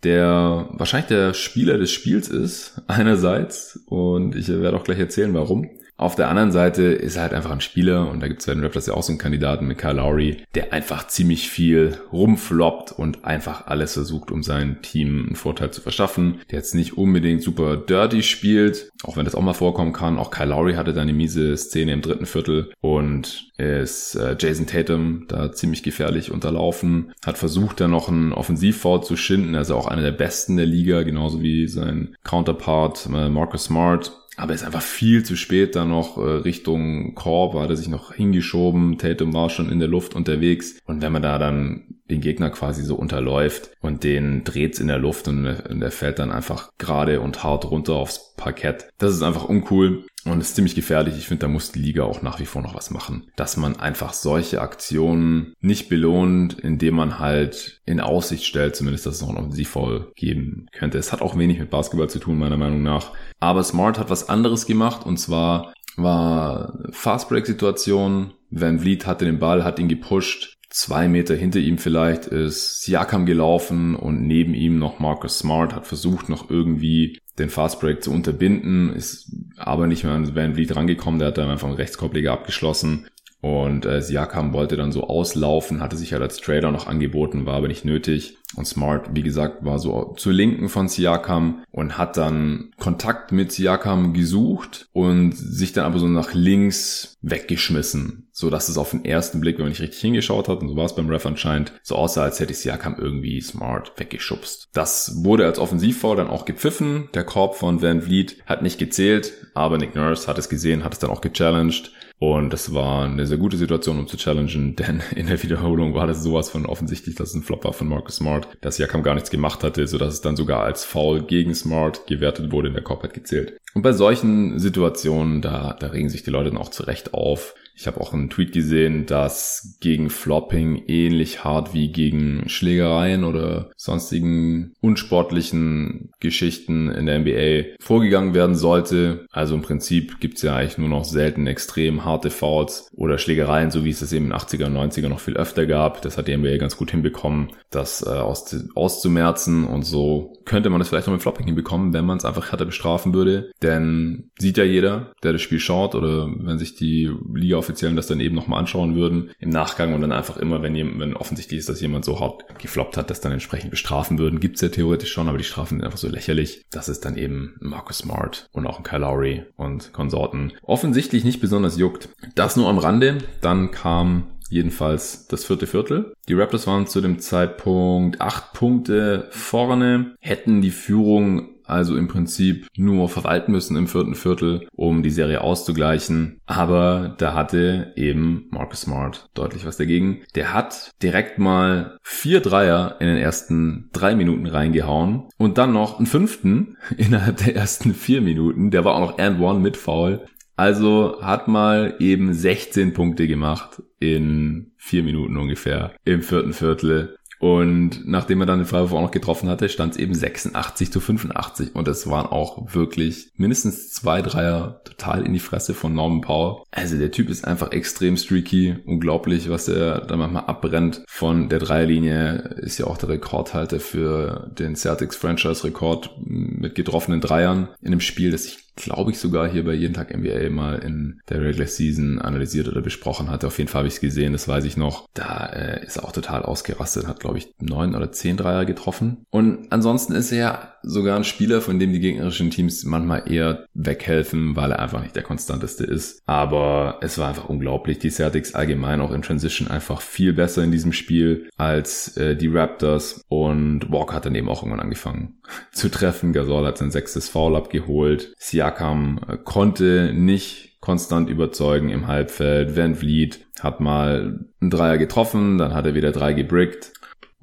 [SPEAKER 1] der wahrscheinlich der Spieler des Spiels ist, einerseits. Und ich werde auch gleich erzählen, warum. Auf der anderen Seite ist er halt einfach ein Spieler und da gibt es bei den Raptors ja auch so einen Kandidaten mit Kyle Lowry, der einfach ziemlich viel rumfloppt und einfach alles versucht, um sein Team einen Vorteil zu verschaffen. Der jetzt nicht unbedingt super dirty spielt, auch wenn das auch mal vorkommen kann. Auch Kyle Lowry hatte da eine miese Szene im dritten Viertel und ist äh, Jason Tatum da ziemlich gefährlich unterlaufen, hat versucht da noch einen Offensivfoul zu schinden, also auch einer der besten der Liga, genauso wie sein Counterpart äh, Marcus Smart aber ist einfach viel zu spät da noch äh, Richtung Korb, hat er sich noch hingeschoben, Tatum war schon in der Luft unterwegs. Und wenn man da dann den Gegner quasi so unterläuft und den dreht's in der Luft und, und der fällt dann einfach gerade und hart runter aufs Parkett. Das ist einfach uncool. Und ist ziemlich gefährlich. Ich finde, da muss die Liga auch nach wie vor noch was machen. Dass man einfach solche Aktionen nicht belohnt, indem man halt in Aussicht stellt, zumindest, dass es noch einen Offensivfall geben könnte. Es hat auch wenig mit Basketball zu tun, meiner Meinung nach. Aber Smart hat was anderes gemacht und zwar war Fastbreak-Situation. Van Vliet hatte den Ball, hat ihn gepusht. Zwei Meter hinter ihm vielleicht ist Siakam gelaufen und neben ihm noch Marcus Smart hat versucht, noch irgendwie den Fastbreak zu unterbinden, ist aber nicht mehr an Van Vliet rangekommen, der hat dann einfach einen Rechtskorbleger abgeschlossen und äh, Siakam wollte dann so auslaufen, hatte sich halt als Trader noch angeboten, war aber nicht nötig. Und Smart, wie gesagt, war so zur Linken von Siakam und hat dann Kontakt mit Siakam gesucht und sich dann aber so nach links weggeschmissen, so dass es auf den ersten Blick, wenn man nicht richtig hingeschaut hat, und so war es beim Ref anscheinend, so aussah, als hätte Siakam irgendwie Smart weggeschubst. Das wurde als Offensivfoul dann auch gepfiffen. Der Korb von Van Vliet hat nicht gezählt, aber Nick Nurse hat es gesehen, hat es dann auch gechallenged und das war eine sehr gute Situation, um zu challengen, denn in der Wiederholung war das sowas von offensichtlich, dass es ein Flop war von Marcus Smart, dass Jakam gar nichts gemacht hatte, sodass es dann sogar als Foul gegen Smart gewertet wurde, in der Korb hat gezählt. Und bei solchen Situationen, da, da regen sich die Leute dann auch zurecht auf. Ich habe auch einen Tweet gesehen, dass gegen Flopping ähnlich hart wie gegen Schlägereien oder sonstigen unsportlichen Geschichten in der NBA vorgegangen werden sollte. Also im Prinzip gibt's ja eigentlich nur noch selten extrem harte Fouls oder Schlägereien, so wie es das eben in den 80er und 90er noch viel öfter gab. Das hat die NBA ganz gut hinbekommen, das äh, aus, auszumerzen und so könnte man das vielleicht auch mit Flopping hinbekommen, wenn man es einfach härter bestrafen würde. Denn sieht ja jeder, der das Spiel schaut oder wenn sich die Liga Offiziellen das dann eben nochmal anschauen würden im Nachgang und dann einfach immer, wenn, wenn offensichtlich ist, dass jemand so hart gefloppt hat, das dann entsprechend bestrafen würden. Gibt's ja theoretisch schon, aber die Strafen sind einfach so lächerlich. Das ist dann eben Marcus Smart und auch ein Kyle Lowry und Konsorten offensichtlich nicht besonders juckt. Das nur am Rande. Dann kam jedenfalls das vierte Viertel. Die Raptors waren zu dem Zeitpunkt acht Punkte vorne, hätten die Führung also im Prinzip nur verwalten müssen im vierten Viertel, um die Serie auszugleichen. Aber da hatte eben Marcus Smart deutlich was dagegen. Der hat direkt mal vier Dreier in den ersten drei Minuten reingehauen und dann noch einen fünften innerhalb der ersten vier Minuten. Der war auch noch and one mit Foul. Also hat mal eben 16 Punkte gemacht in vier Minuten ungefähr im vierten Viertel. Und nachdem er dann den Freiwurf auch noch getroffen hatte, stand es eben 86 zu 85. Und es waren auch wirklich mindestens zwei Dreier total in die Fresse von Norman Powell. Also der Typ ist einfach extrem streaky. Unglaublich, was er da manchmal abbrennt von der Dreierlinie. Ist ja auch der Rekordhalter für den Celtics Franchise Rekord mit getroffenen Dreiern in einem Spiel, das ich glaube ich, sogar hier bei Jeden Tag NBA mal in der Regular Season analysiert oder besprochen hatte. Auf jeden Fall habe ich es gesehen, das weiß ich noch. Da äh, ist er auch total ausgerastet, hat, glaube ich, neun oder zehn Dreier getroffen. Und ansonsten ist er sogar ein Spieler, von dem die gegnerischen Teams manchmal eher weghelfen, weil er einfach nicht der konstanteste ist. Aber es war einfach unglaublich. Die Celtics allgemein auch in Transition einfach viel besser in diesem Spiel als äh, die Raptors. Und Walker hat dann eben auch irgendwann angefangen zu treffen. Gasol hat sein sechstes Foul abgeholt. Siakam äh, konnte nicht konstant überzeugen im Halbfeld. Van Vliet hat mal einen Dreier getroffen, dann hat er wieder drei gebrickt.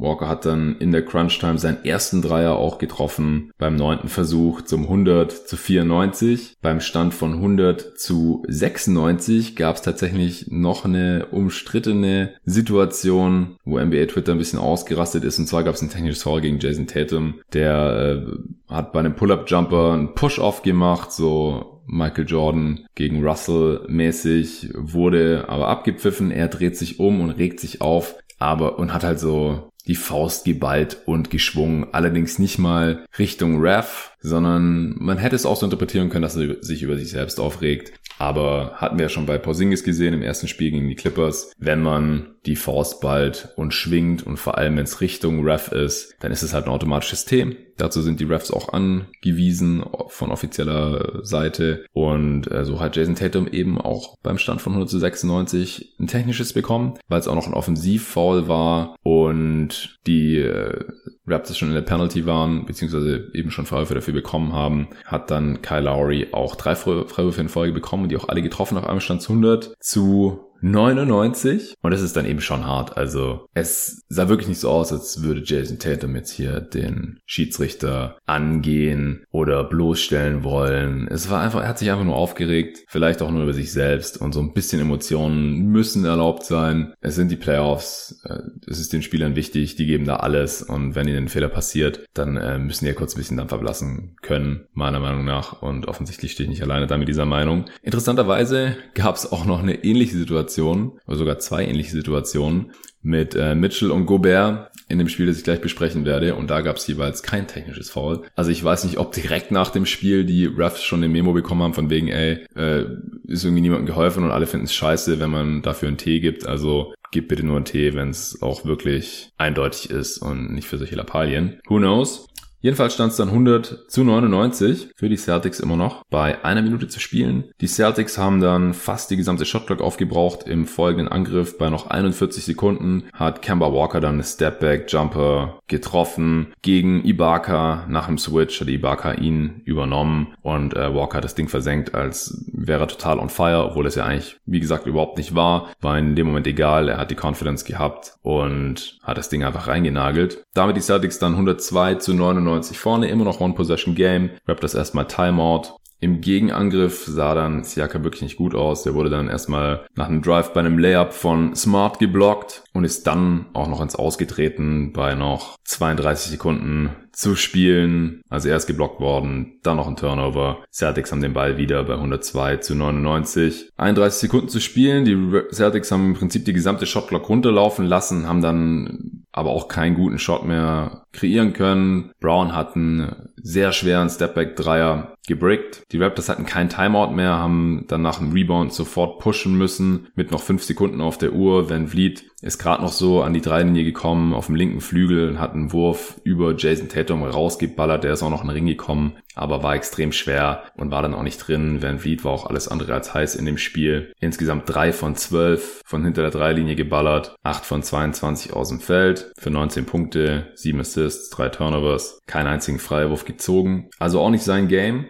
[SPEAKER 1] Walker hat dann in der Crunch-Time seinen ersten Dreier auch getroffen. Beim neunten Versuch zum 100 zu 94. Beim Stand von 100 zu 96 gab es tatsächlich noch eine umstrittene Situation, wo NBA Twitter ein bisschen ausgerastet ist. Und zwar gab es ein technisches Foul gegen Jason Tatum. Der äh, hat bei einem Pull-Up-Jumper einen Push-Off gemacht, so Michael Jordan gegen Russell mäßig, wurde aber abgepfiffen. Er dreht sich um und regt sich auf, aber und hat halt so die Faust geballt und geschwungen, allerdings nicht mal Richtung Ref, sondern man hätte es auch so interpretieren können, dass er sich über sich selbst aufregt. Aber hatten wir ja schon bei Porzingis gesehen im ersten Spiel gegen die Clippers, wenn man die Faust ballt und schwingt und vor allem wenn es Richtung Ref ist, dann ist es halt ein automatisches System. Dazu sind die Refs auch angewiesen von offizieller Seite. Und äh, so hat Jason Tatum eben auch beim Stand von 100 zu 96 ein technisches bekommen, weil es auch noch ein Offensivfoul war und die äh, Raptors schon in der Penalty waren, beziehungsweise eben schon Freiwürfe dafür bekommen haben, hat dann Kyle Lowry auch drei Freiwürfe in Folge bekommen, die auch alle getroffen. Nach einem Stand 100 zu 99 und das ist dann eben schon hart. Also es sah wirklich nicht so aus, als würde Jason Tatum jetzt hier den Schiedsrichter angehen oder bloßstellen wollen. Es war einfach, er hat sich einfach nur aufgeregt, vielleicht auch nur über sich selbst und so ein bisschen Emotionen müssen erlaubt sein. Es sind die Playoffs, äh, es ist den Spielern wichtig, die geben da alles und wenn ihnen ein Fehler passiert, dann äh, müssen die ja kurz ein bisschen Dampf ablassen können, meiner Meinung nach und offensichtlich stehe ich nicht alleine da mit dieser Meinung. Interessanterweise gab es auch noch eine ähnliche Situation Situation, oder sogar zwei ähnliche Situationen, mit äh, Mitchell und Gobert in dem Spiel, das ich gleich besprechen werde. Und da gab es jeweils kein technisches Foul. Also ich weiß nicht, ob direkt nach dem Spiel die Refs schon eine Memo bekommen haben, von wegen, ey, äh, ist irgendwie niemandem geholfen und alle finden es scheiße, wenn man dafür einen Tee gibt. Also gib bitte nur einen Tee, wenn es auch wirklich eindeutig ist und nicht für solche Lappalien. Who knows? Jedenfalls stand es dann 100 zu 99 für die Celtics immer noch bei einer Minute zu spielen. Die Celtics haben dann fast die gesamte Shotclock aufgebraucht. Im folgenden Angriff bei noch 41 Sekunden hat Kemba Walker dann eine Stepback Jumper getroffen gegen Ibaka. Nach dem Switch hat Ibaka ihn übernommen und äh, Walker hat das Ding versenkt, als wäre er total on fire, obwohl es ja eigentlich, wie gesagt, überhaupt nicht war. War in dem Moment egal. Er hat die Confidence gehabt und hat das Ding einfach reingenagelt. Damit die Celtics dann 102 zu 99 vorne, immer noch One-Possession-Game. Raptors erstmal Timeout. Im Gegenangriff sah dann Siaka wirklich nicht gut aus. Der wurde dann erstmal nach einem Drive bei einem Layup von Smart geblockt und ist dann auch noch ins Ausgetreten bei noch 32 Sekunden zu spielen. Also er ist geblockt worden, dann noch ein Turnover. Celtics haben den Ball wieder bei 102 zu 99. 31 Sekunden zu spielen. Die Celtics haben im Prinzip die gesamte Shotclock runterlaufen lassen, haben dann aber auch keinen guten Shot mehr kreieren können. Brown hat einen sehr schweren Stepback-Dreier gebrickt. Die Raptors hatten keinen Timeout mehr, haben dann nach dem Rebound sofort pushen müssen mit noch fünf Sekunden auf der Uhr. Van Vliet ist gerade noch so an die Dreilinie gekommen, auf dem linken Flügel, hat einen Wurf über Jason Tatum rausgeballert, der ist auch noch in den Ring gekommen, aber war extrem schwer und war dann auch nicht drin. Van Vliet war auch alles andere als heiß in dem Spiel. Insgesamt drei von zwölf von hinter der Dreilinie geballert, acht von 22 aus dem Feld für 19 Punkte, sieben Assists, drei Turnovers, keinen einzigen Freiwurf gezogen. Also auch nicht sein Game.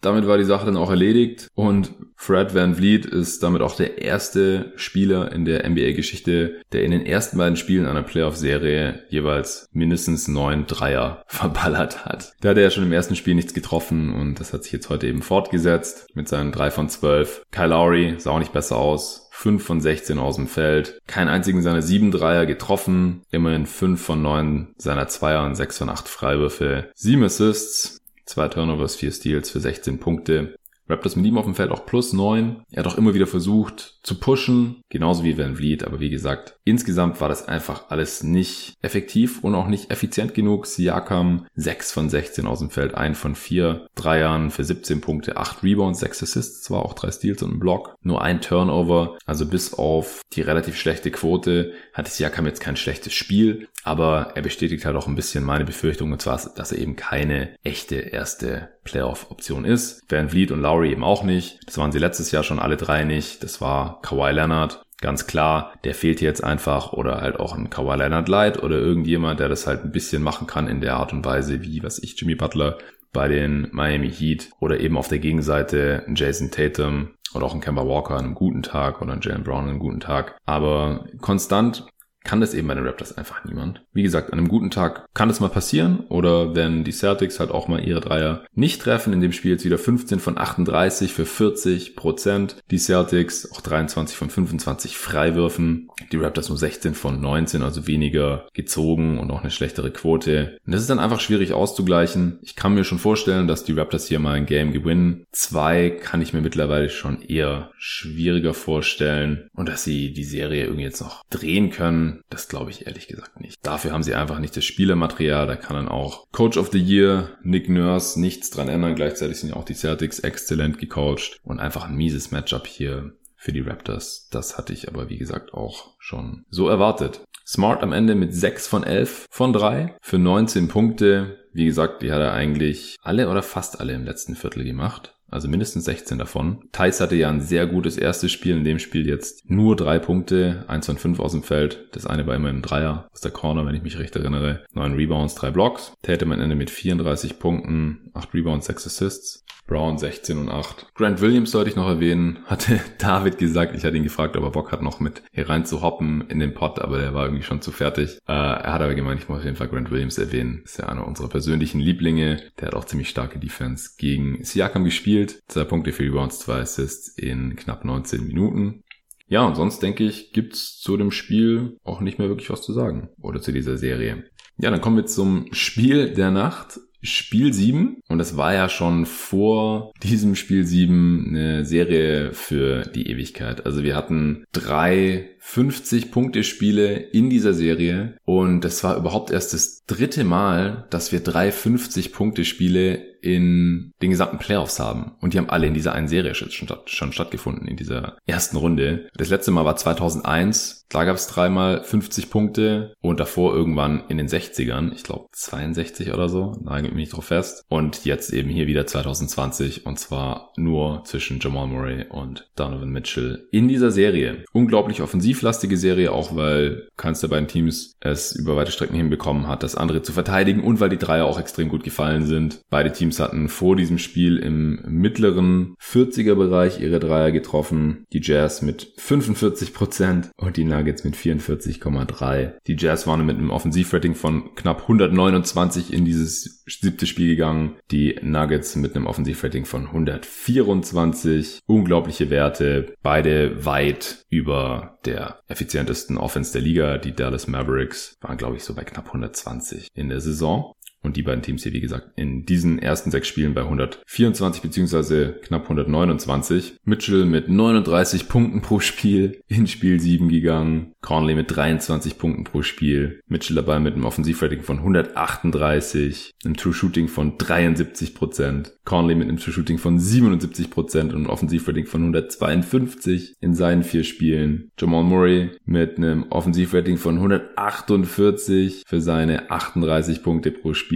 [SPEAKER 1] Damit war die Sache dann auch erledigt und Fred Van Vliet ist damit auch der erste Spieler in der NBA-Geschichte, der in den ersten beiden Spielen einer Playoff-Serie jeweils mindestens neun Dreier verballert hat. Da hat er ja schon im ersten Spiel nichts getroffen und das hat sich jetzt heute eben fortgesetzt mit seinen drei von zwölf. Kyle Lowry sah auch nicht besser aus. 5 von 16 aus dem Feld. Kein einzigen seiner 7 Dreier getroffen. Immerhin 5 von 9 seiner Zweier und 6 von 8 Freiwürfe. 7 Assists. Zwei Turnovers, vier Steals für 16 Punkte. Raptors mit ihm auf dem Feld auch plus 9. Er hat auch immer wieder versucht zu pushen, genauso wie Van Vliet, aber wie gesagt, insgesamt war das einfach alles nicht effektiv und auch nicht effizient genug. Siakam 6 von 16 aus dem Feld, 1 von 4 Dreiern für 17 Punkte, 8 Rebounds, 6 Assists, zwar auch 3 Steals und ein Block, nur ein Turnover, also bis auf die relativ schlechte Quote hatte Siakam jetzt kein schlechtes Spiel, aber er bestätigt halt auch ein bisschen meine Befürchtung, und zwar, dass er eben keine echte erste Playoff-Option ist. Van Vliet und Lowry eben auch nicht. Das waren sie letztes Jahr schon alle drei nicht. Das war Kawhi Leonard. Ganz klar, der fehlt jetzt einfach oder halt auch ein Kawhi Leonard Light oder irgendjemand, der das halt ein bisschen machen kann in der Art und Weise, wie, was ich, Jimmy Butler bei den Miami Heat oder eben auf der Gegenseite Jason Tatum oder auch ein Kemba Walker an einem guten Tag oder ein Jalen Brown an einem guten Tag. Aber konstant kann das eben bei den Raptors einfach niemand. Wie gesagt, an einem guten Tag kann das mal passieren oder wenn die Celtics halt auch mal ihre Dreier nicht treffen, in dem Spiel jetzt wieder 15 von 38 für 40 Prozent. Die Celtics auch 23 von 25 Freiwürfen. Die Raptors nur 16 von 19, also weniger gezogen und auch eine schlechtere Quote. Und das ist dann einfach schwierig auszugleichen. Ich kann mir schon vorstellen, dass die Raptors hier mal ein Game gewinnen. Zwei kann ich mir mittlerweile schon eher schwieriger vorstellen und dass sie die Serie irgendwie jetzt noch drehen können das glaube ich ehrlich gesagt nicht. Dafür haben sie einfach nicht das Spielermaterial. Da kann dann auch Coach of the Year Nick Nurse nichts dran ändern. Gleichzeitig sind ja auch die Celtics exzellent gecoacht und einfach ein mieses Matchup hier für die Raptors. Das hatte ich aber wie gesagt auch schon so erwartet. Smart am Ende mit 6 von 11 von 3 für 19 Punkte. Wie gesagt, die hat er eigentlich alle oder fast alle im letzten Viertel gemacht also mindestens 16 davon. Thais hatte ja ein sehr gutes erstes Spiel, in dem Spiel jetzt nur drei Punkte, eins von fünf aus dem Feld. Das eine war immer ein Dreier aus der Corner, wenn ich mich recht erinnere. Neun Rebounds, drei Blocks. Tatum am Ende mit 34 Punkten, acht Rebounds, sechs Assists. Brown 16 und 8. Grant Williams sollte ich noch erwähnen, hatte David gesagt, ich hatte ihn gefragt, ob er Bock hat, noch mit hier rein zu hoppen in den Pot, aber der war irgendwie schon zu fertig. Äh, er hat aber gemeint, ich muss auf jeden Fall Grant Williams erwähnen. Ist ja einer unserer persönlichen Lieblinge. Der hat auch ziemlich starke Defense gegen Siakam gespielt. Zwei Punkte für Rebounds, zwei Assists in knapp 19 Minuten. Ja, und sonst denke ich, gibt's zu dem Spiel auch nicht mehr wirklich was zu sagen. Oder zu dieser Serie. Ja, dann kommen wir zum Spiel der Nacht. Spiel 7 und das war ja schon vor diesem Spiel 7 eine Serie für die Ewigkeit. Also wir hatten drei 50 Punkte Spiele in dieser Serie und das war überhaupt erst das dritte Mal, dass wir drei 50 Punkte Spiele in den gesamten Playoffs haben. Und die haben alle in dieser einen Serie schon, schon stattgefunden, in dieser ersten Runde. Das letzte Mal war 2001. Da gab es dreimal 50 Punkte und davor irgendwann in den 60ern, ich glaube 62 oder so, nagelt mich nicht drauf fest. Und jetzt eben hier wieder 2020 und zwar nur zwischen Jamal Murray und Donovan Mitchell in dieser Serie. Unglaublich offensivlastige Serie, auch weil keins der beiden Teams es über weite Strecken hinbekommen hat, das andere zu verteidigen und weil die Dreier auch extrem gut gefallen sind. Beide Teams Teams hatten vor diesem Spiel im mittleren 40er Bereich ihre Dreier getroffen. Die Jazz mit 45 Prozent und die Nuggets mit 44,3. Die Jazz waren mit einem Offensivrating von knapp 129 in dieses siebte Spiel gegangen. Die Nuggets mit einem Offensivrating von 124. Unglaubliche Werte. Beide weit über der effizientesten Offense der Liga. Die Dallas Mavericks waren, glaube ich, so bei knapp 120 in der Saison. Und die beiden Teams hier, wie gesagt, in diesen ersten sechs Spielen bei 124 beziehungsweise knapp 129. Mitchell mit 39 Punkten pro Spiel in Spiel 7 gegangen. Conley mit 23 Punkten pro Spiel. Mitchell dabei mit einem Offensivrating von 138, einem True Shooting von 73%. Conley mit einem True Shooting von 77% und einem Offensivrating von 152 in seinen vier Spielen. Jamal Murray mit einem Offensivrating von 148 für seine 38 Punkte pro Spiel.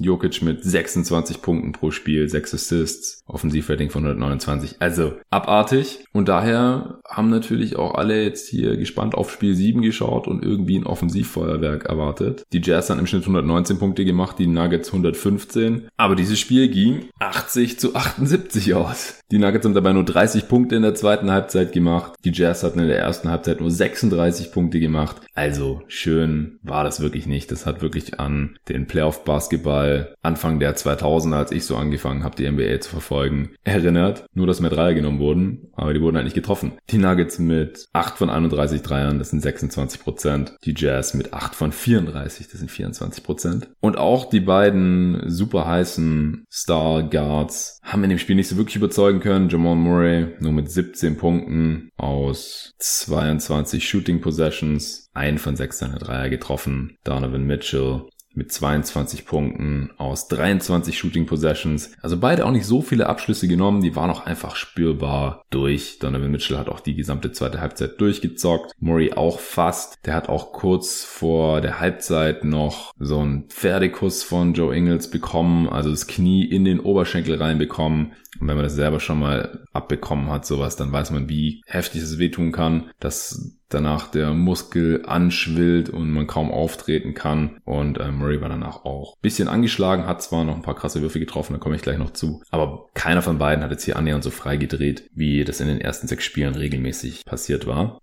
[SPEAKER 1] Jokic mit 26 Punkten pro Spiel, 6 Assists, Offensivrating von 129. Also abartig. Und daher haben natürlich auch alle jetzt hier gespannt auf Spiel 7 geschaut und irgendwie ein Offensivfeuerwerk erwartet. Die Jazz haben im Schnitt 119 Punkte gemacht, die Nuggets 115. Aber dieses Spiel ging 80 zu 78 aus. Die Nuggets haben dabei nur 30 Punkte in der zweiten Halbzeit gemacht. Die Jazz hatten in der ersten Halbzeit nur 36 Punkte gemacht. Also schön war das wirklich nicht. Das hat wirklich an den Playoff-Basketball Anfang der 2000er, als ich so angefangen habe, die NBA zu verfolgen, erinnert. Nur, dass mehr Dreier genommen wurden, aber die wurden halt nicht getroffen. Die Nuggets mit 8 von 31 Dreiern, das sind 26 Prozent. Die Jazz mit 8 von 34, das sind 24 Prozent. Und auch die beiden super heißen Star Guards haben in dem Spiel nicht so wirklich überzeugen können. Jamal Murray nur mit 17 Punkten aus 22 Shooting Possessions, ein von sechs seiner Dreier getroffen. Donovan Mitchell mit 22 Punkten aus 23 Shooting Possessions. Also beide auch nicht so viele Abschlüsse genommen, die waren auch einfach spürbar durch. Donovan Mitchell hat auch die gesamte zweite Halbzeit durchgezockt. Murray auch fast. Der hat auch kurz vor der Halbzeit noch so einen Pferdekuss von Joe Ingles bekommen, also das Knie in den Oberschenkel reinbekommen. Und wenn man das selber schon mal abbekommen hat, sowas, dann weiß man, wie heftig es wehtun kann. dass danach der Muskel anschwillt und man kaum auftreten kann. Und äh, Murray war danach auch bisschen angeschlagen, hat zwar noch ein paar krasse Würfe getroffen, da komme ich gleich noch zu. Aber keiner von beiden hat jetzt hier annähernd so frei gedreht, wie das in den ersten sechs Spielen regelmäßig passiert war.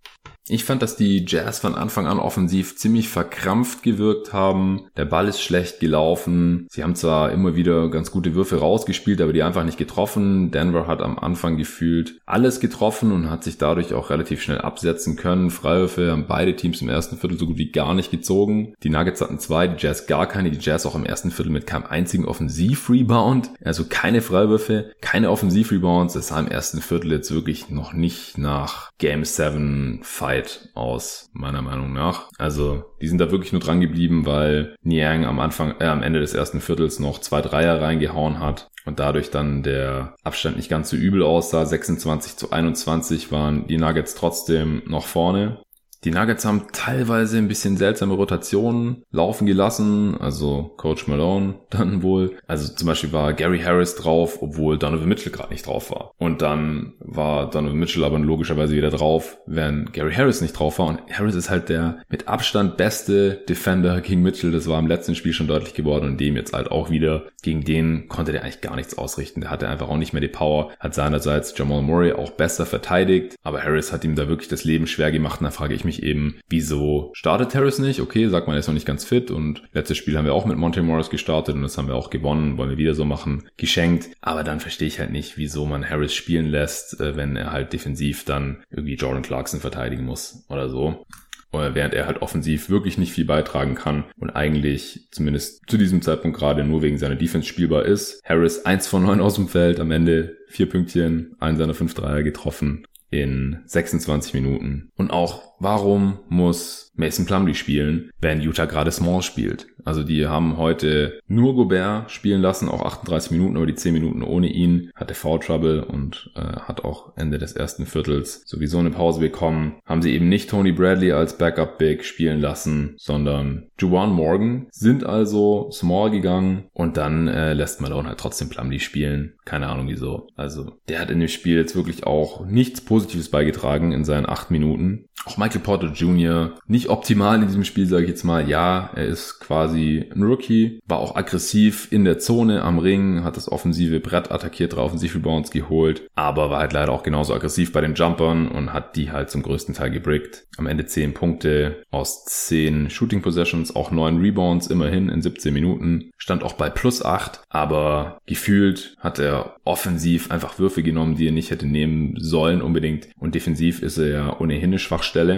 [SPEAKER 1] Ich fand, dass die Jazz von Anfang an offensiv ziemlich verkrampft gewirkt haben. Der Ball ist schlecht gelaufen. Sie haben zwar immer wieder ganz gute Würfe rausgespielt, aber die einfach nicht getroffen. Denver hat am Anfang gefühlt alles getroffen und hat sich dadurch auch relativ schnell absetzen können. Freiwürfe haben beide Teams im ersten Viertel so gut wie gar nicht gezogen. Die Nuggets hatten zwei, die Jazz gar keine. Die Jazz auch im ersten Viertel mit keinem einzigen Offensiv-Rebound. Also keine Freiwürfe, keine Offensiv-Rebounds. Das sah im ersten Viertel jetzt wirklich noch nicht nach Game 7 Fight Zeit aus, meiner Meinung nach. Also, die sind da wirklich nur dran geblieben, weil Niang am Anfang, äh, am Ende des ersten Viertels noch zwei Dreier reingehauen hat und dadurch dann der Abstand nicht ganz so übel aussah. 26 zu 21 waren die Nuggets trotzdem noch vorne. Die Nuggets haben teilweise ein bisschen seltsame Rotationen laufen gelassen, also Coach Malone dann wohl. Also zum Beispiel war Gary Harris drauf, obwohl Donovan Mitchell gerade nicht drauf war. Und dann war Donovan Mitchell aber logischerweise wieder drauf, wenn Gary Harris nicht drauf war. Und Harris ist halt der mit Abstand beste Defender gegen Mitchell. Das war im letzten Spiel schon deutlich geworden und dem jetzt halt auch wieder. Gegen den konnte der eigentlich gar nichts ausrichten. Der hatte einfach auch nicht mehr die Power. Hat seinerseits Jamal Murray auch besser verteidigt. Aber Harris hat ihm da wirklich das Leben schwer gemacht. Und da frage ich mich eben, wieso startet Harris nicht? Okay, sagt man, er ist noch nicht ganz fit und letztes Spiel haben wir auch mit Monte Morris gestartet und das haben wir auch gewonnen, wollen wir wieder so machen, geschenkt. Aber dann verstehe ich halt nicht, wieso man Harris spielen lässt, äh, wenn er halt defensiv dann irgendwie Jordan Clarkson verteidigen muss oder so während er halt offensiv wirklich nicht viel beitragen kann und eigentlich zumindest zu diesem Zeitpunkt gerade nur wegen seiner Defense spielbar ist. Harris eins von neun aus dem Feld, am Ende vier Pünktchen, einen seiner fünf Dreier getroffen in 26 Minuten. Und auch, warum muss Mason Plumlee spielen, wenn Utah gerade Small spielt? Also die haben heute nur Gobert spielen lassen, auch 38 Minuten, aber die 10 Minuten ohne ihn hatte Foul Trouble und äh, hat auch Ende des ersten Viertels sowieso eine Pause bekommen. Haben sie eben nicht Tony Bradley als Backup Big spielen lassen, sondern Juwan Morgan sind also Small gegangen und dann äh, lässt Malone halt trotzdem Plumlee spielen. Keine Ahnung wieso. Also der hat in dem Spiel jetzt wirklich auch nichts Positives beigetragen in seinen 8 Minuten. Auch Michael Porter Jr. nicht optimal in diesem Spiel, sage ich jetzt mal. Ja, er ist quasi ein Rookie, war auch aggressiv in der Zone am Ring, hat das offensive Brett attackiert, drei offensive Rebounds geholt, aber war halt leider auch genauso aggressiv bei den Jumpern und hat die halt zum größten Teil gebrickt. Am Ende 10 Punkte aus 10 Shooting Possessions, auch 9 Rebounds immerhin in 17 Minuten, stand auch bei plus 8, aber gefühlt hat er offensiv einfach Würfe genommen, die er nicht hätte nehmen sollen unbedingt und defensiv ist er ja ohnehin eine Schwachstelle.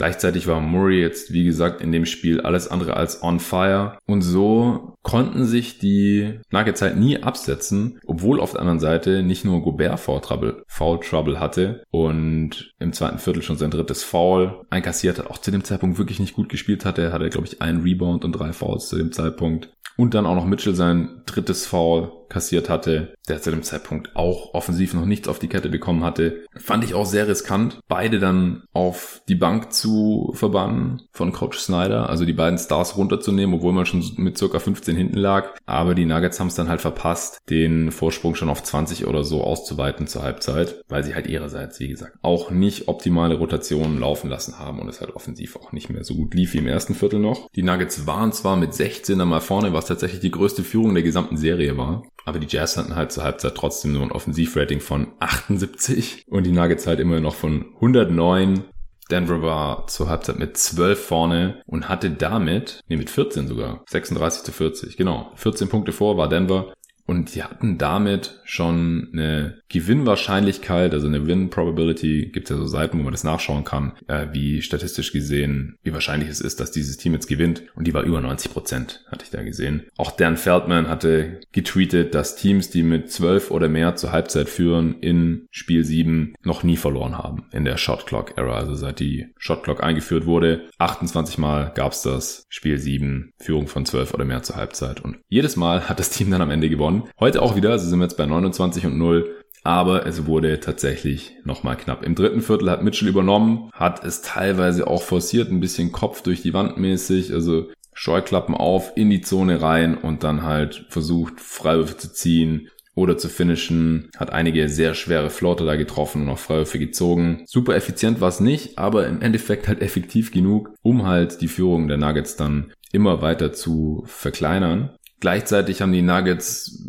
[SPEAKER 1] Gleichzeitig war Murray jetzt, wie gesagt, in dem Spiel alles andere als on fire. Und so konnten sich die Nuggets halt nie absetzen, obwohl auf der anderen Seite nicht nur Gobert Foul Trouble, Foul Trouble hatte und im zweiten Viertel schon sein drittes Foul einkassiert hat, auch zu dem Zeitpunkt wirklich nicht gut gespielt hatte, hatte glaube ich einen Rebound und drei Fouls zu dem Zeitpunkt. Und dann auch noch Mitchell sein drittes Foul kassiert hatte, der zu dem Zeitpunkt auch offensiv noch nichts auf die Kette bekommen hatte. Fand ich auch sehr riskant, beide dann auf die Bank zu verbannen von Coach Snyder, also die beiden Stars runterzunehmen, obwohl man schon mit circa 15 hinten lag. Aber die Nuggets haben es dann halt verpasst, den Vorsprung schon auf 20 oder so auszuweiten zur Halbzeit, weil sie halt ihrerseits, wie gesagt, auch nicht optimale Rotationen laufen lassen haben und es halt offensiv auch nicht mehr so gut lief wie im ersten Viertel noch. Die Nuggets waren zwar mit 16 einmal vorne, was tatsächlich die größte Führung der gesamten Serie war, aber die Jazz hatten halt zur Halbzeit trotzdem nur ein Offensivrating von 78 und die Nuggets halt immer noch von 109. Denver war zur Halbzeit mit 12 vorne und hatte damit, nee, mit 14 sogar, 36 zu 40, genau. 14 Punkte vor war Denver und die hatten damit schon eine Gewinnwahrscheinlichkeit, also eine Win-Probability, gibt es ja so Seiten, wo man das nachschauen kann, äh, wie statistisch gesehen, wie wahrscheinlich es ist, dass dieses Team jetzt gewinnt. Und die war über 90 Prozent, hatte ich da gesehen. Auch Dan Feldman hatte getweetet, dass Teams, die mit 12 oder mehr zur Halbzeit führen, in Spiel 7 noch nie verloren haben in der Shot Clock Era, also seit die Shot Clock eingeführt wurde. 28 Mal gab es das Spiel 7, Führung von 12 oder mehr zur Halbzeit. Und jedes Mal hat das Team dann am Ende gewonnen. Heute auch wieder, also sind wir jetzt bei 29 und 0. Aber es wurde tatsächlich nochmal knapp. Im dritten Viertel hat Mitchell übernommen, hat es teilweise auch forciert, ein bisschen Kopf durch die Wand mäßig, also Scheuklappen auf, in die Zone rein und dann halt versucht, Freiwürfe zu ziehen oder zu finishen. Hat einige sehr schwere Floater da getroffen und auch Freiwürfe gezogen. Super effizient war es nicht, aber im Endeffekt halt effektiv genug, um halt die Führung der Nuggets dann immer weiter zu verkleinern. Gleichzeitig haben die Nuggets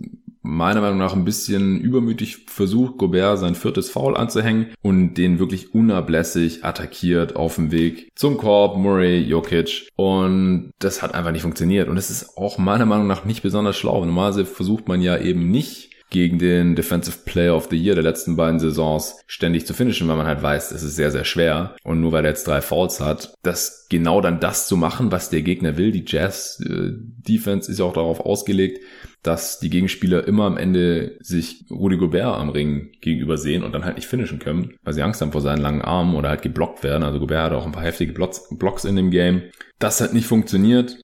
[SPEAKER 1] meiner Meinung nach ein bisschen übermütig versucht, Gobert sein viertes Foul anzuhängen und den wirklich unablässig attackiert auf dem Weg zum Korb, Murray, Jokic. Und das hat einfach nicht funktioniert. Und es ist auch meiner Meinung nach nicht besonders schlau. Normalerweise versucht man ja eben nicht gegen den Defensive Player of the Year der letzten beiden Saisons ständig zu finishen, weil man halt weiß, es ist sehr, sehr schwer. Und nur weil er jetzt drei Fouls hat, das genau dann das zu machen, was der Gegner will. Die Jazz äh, Defense ist ja auch darauf ausgelegt, dass die Gegenspieler immer am Ende sich Rudy Gobert am Ring gegenüber sehen und dann halt nicht finishen können, weil sie Angst haben vor seinen langen Armen oder halt geblockt werden. Also Gobert hat auch ein paar heftige Blocks in dem Game. Das hat nicht funktioniert.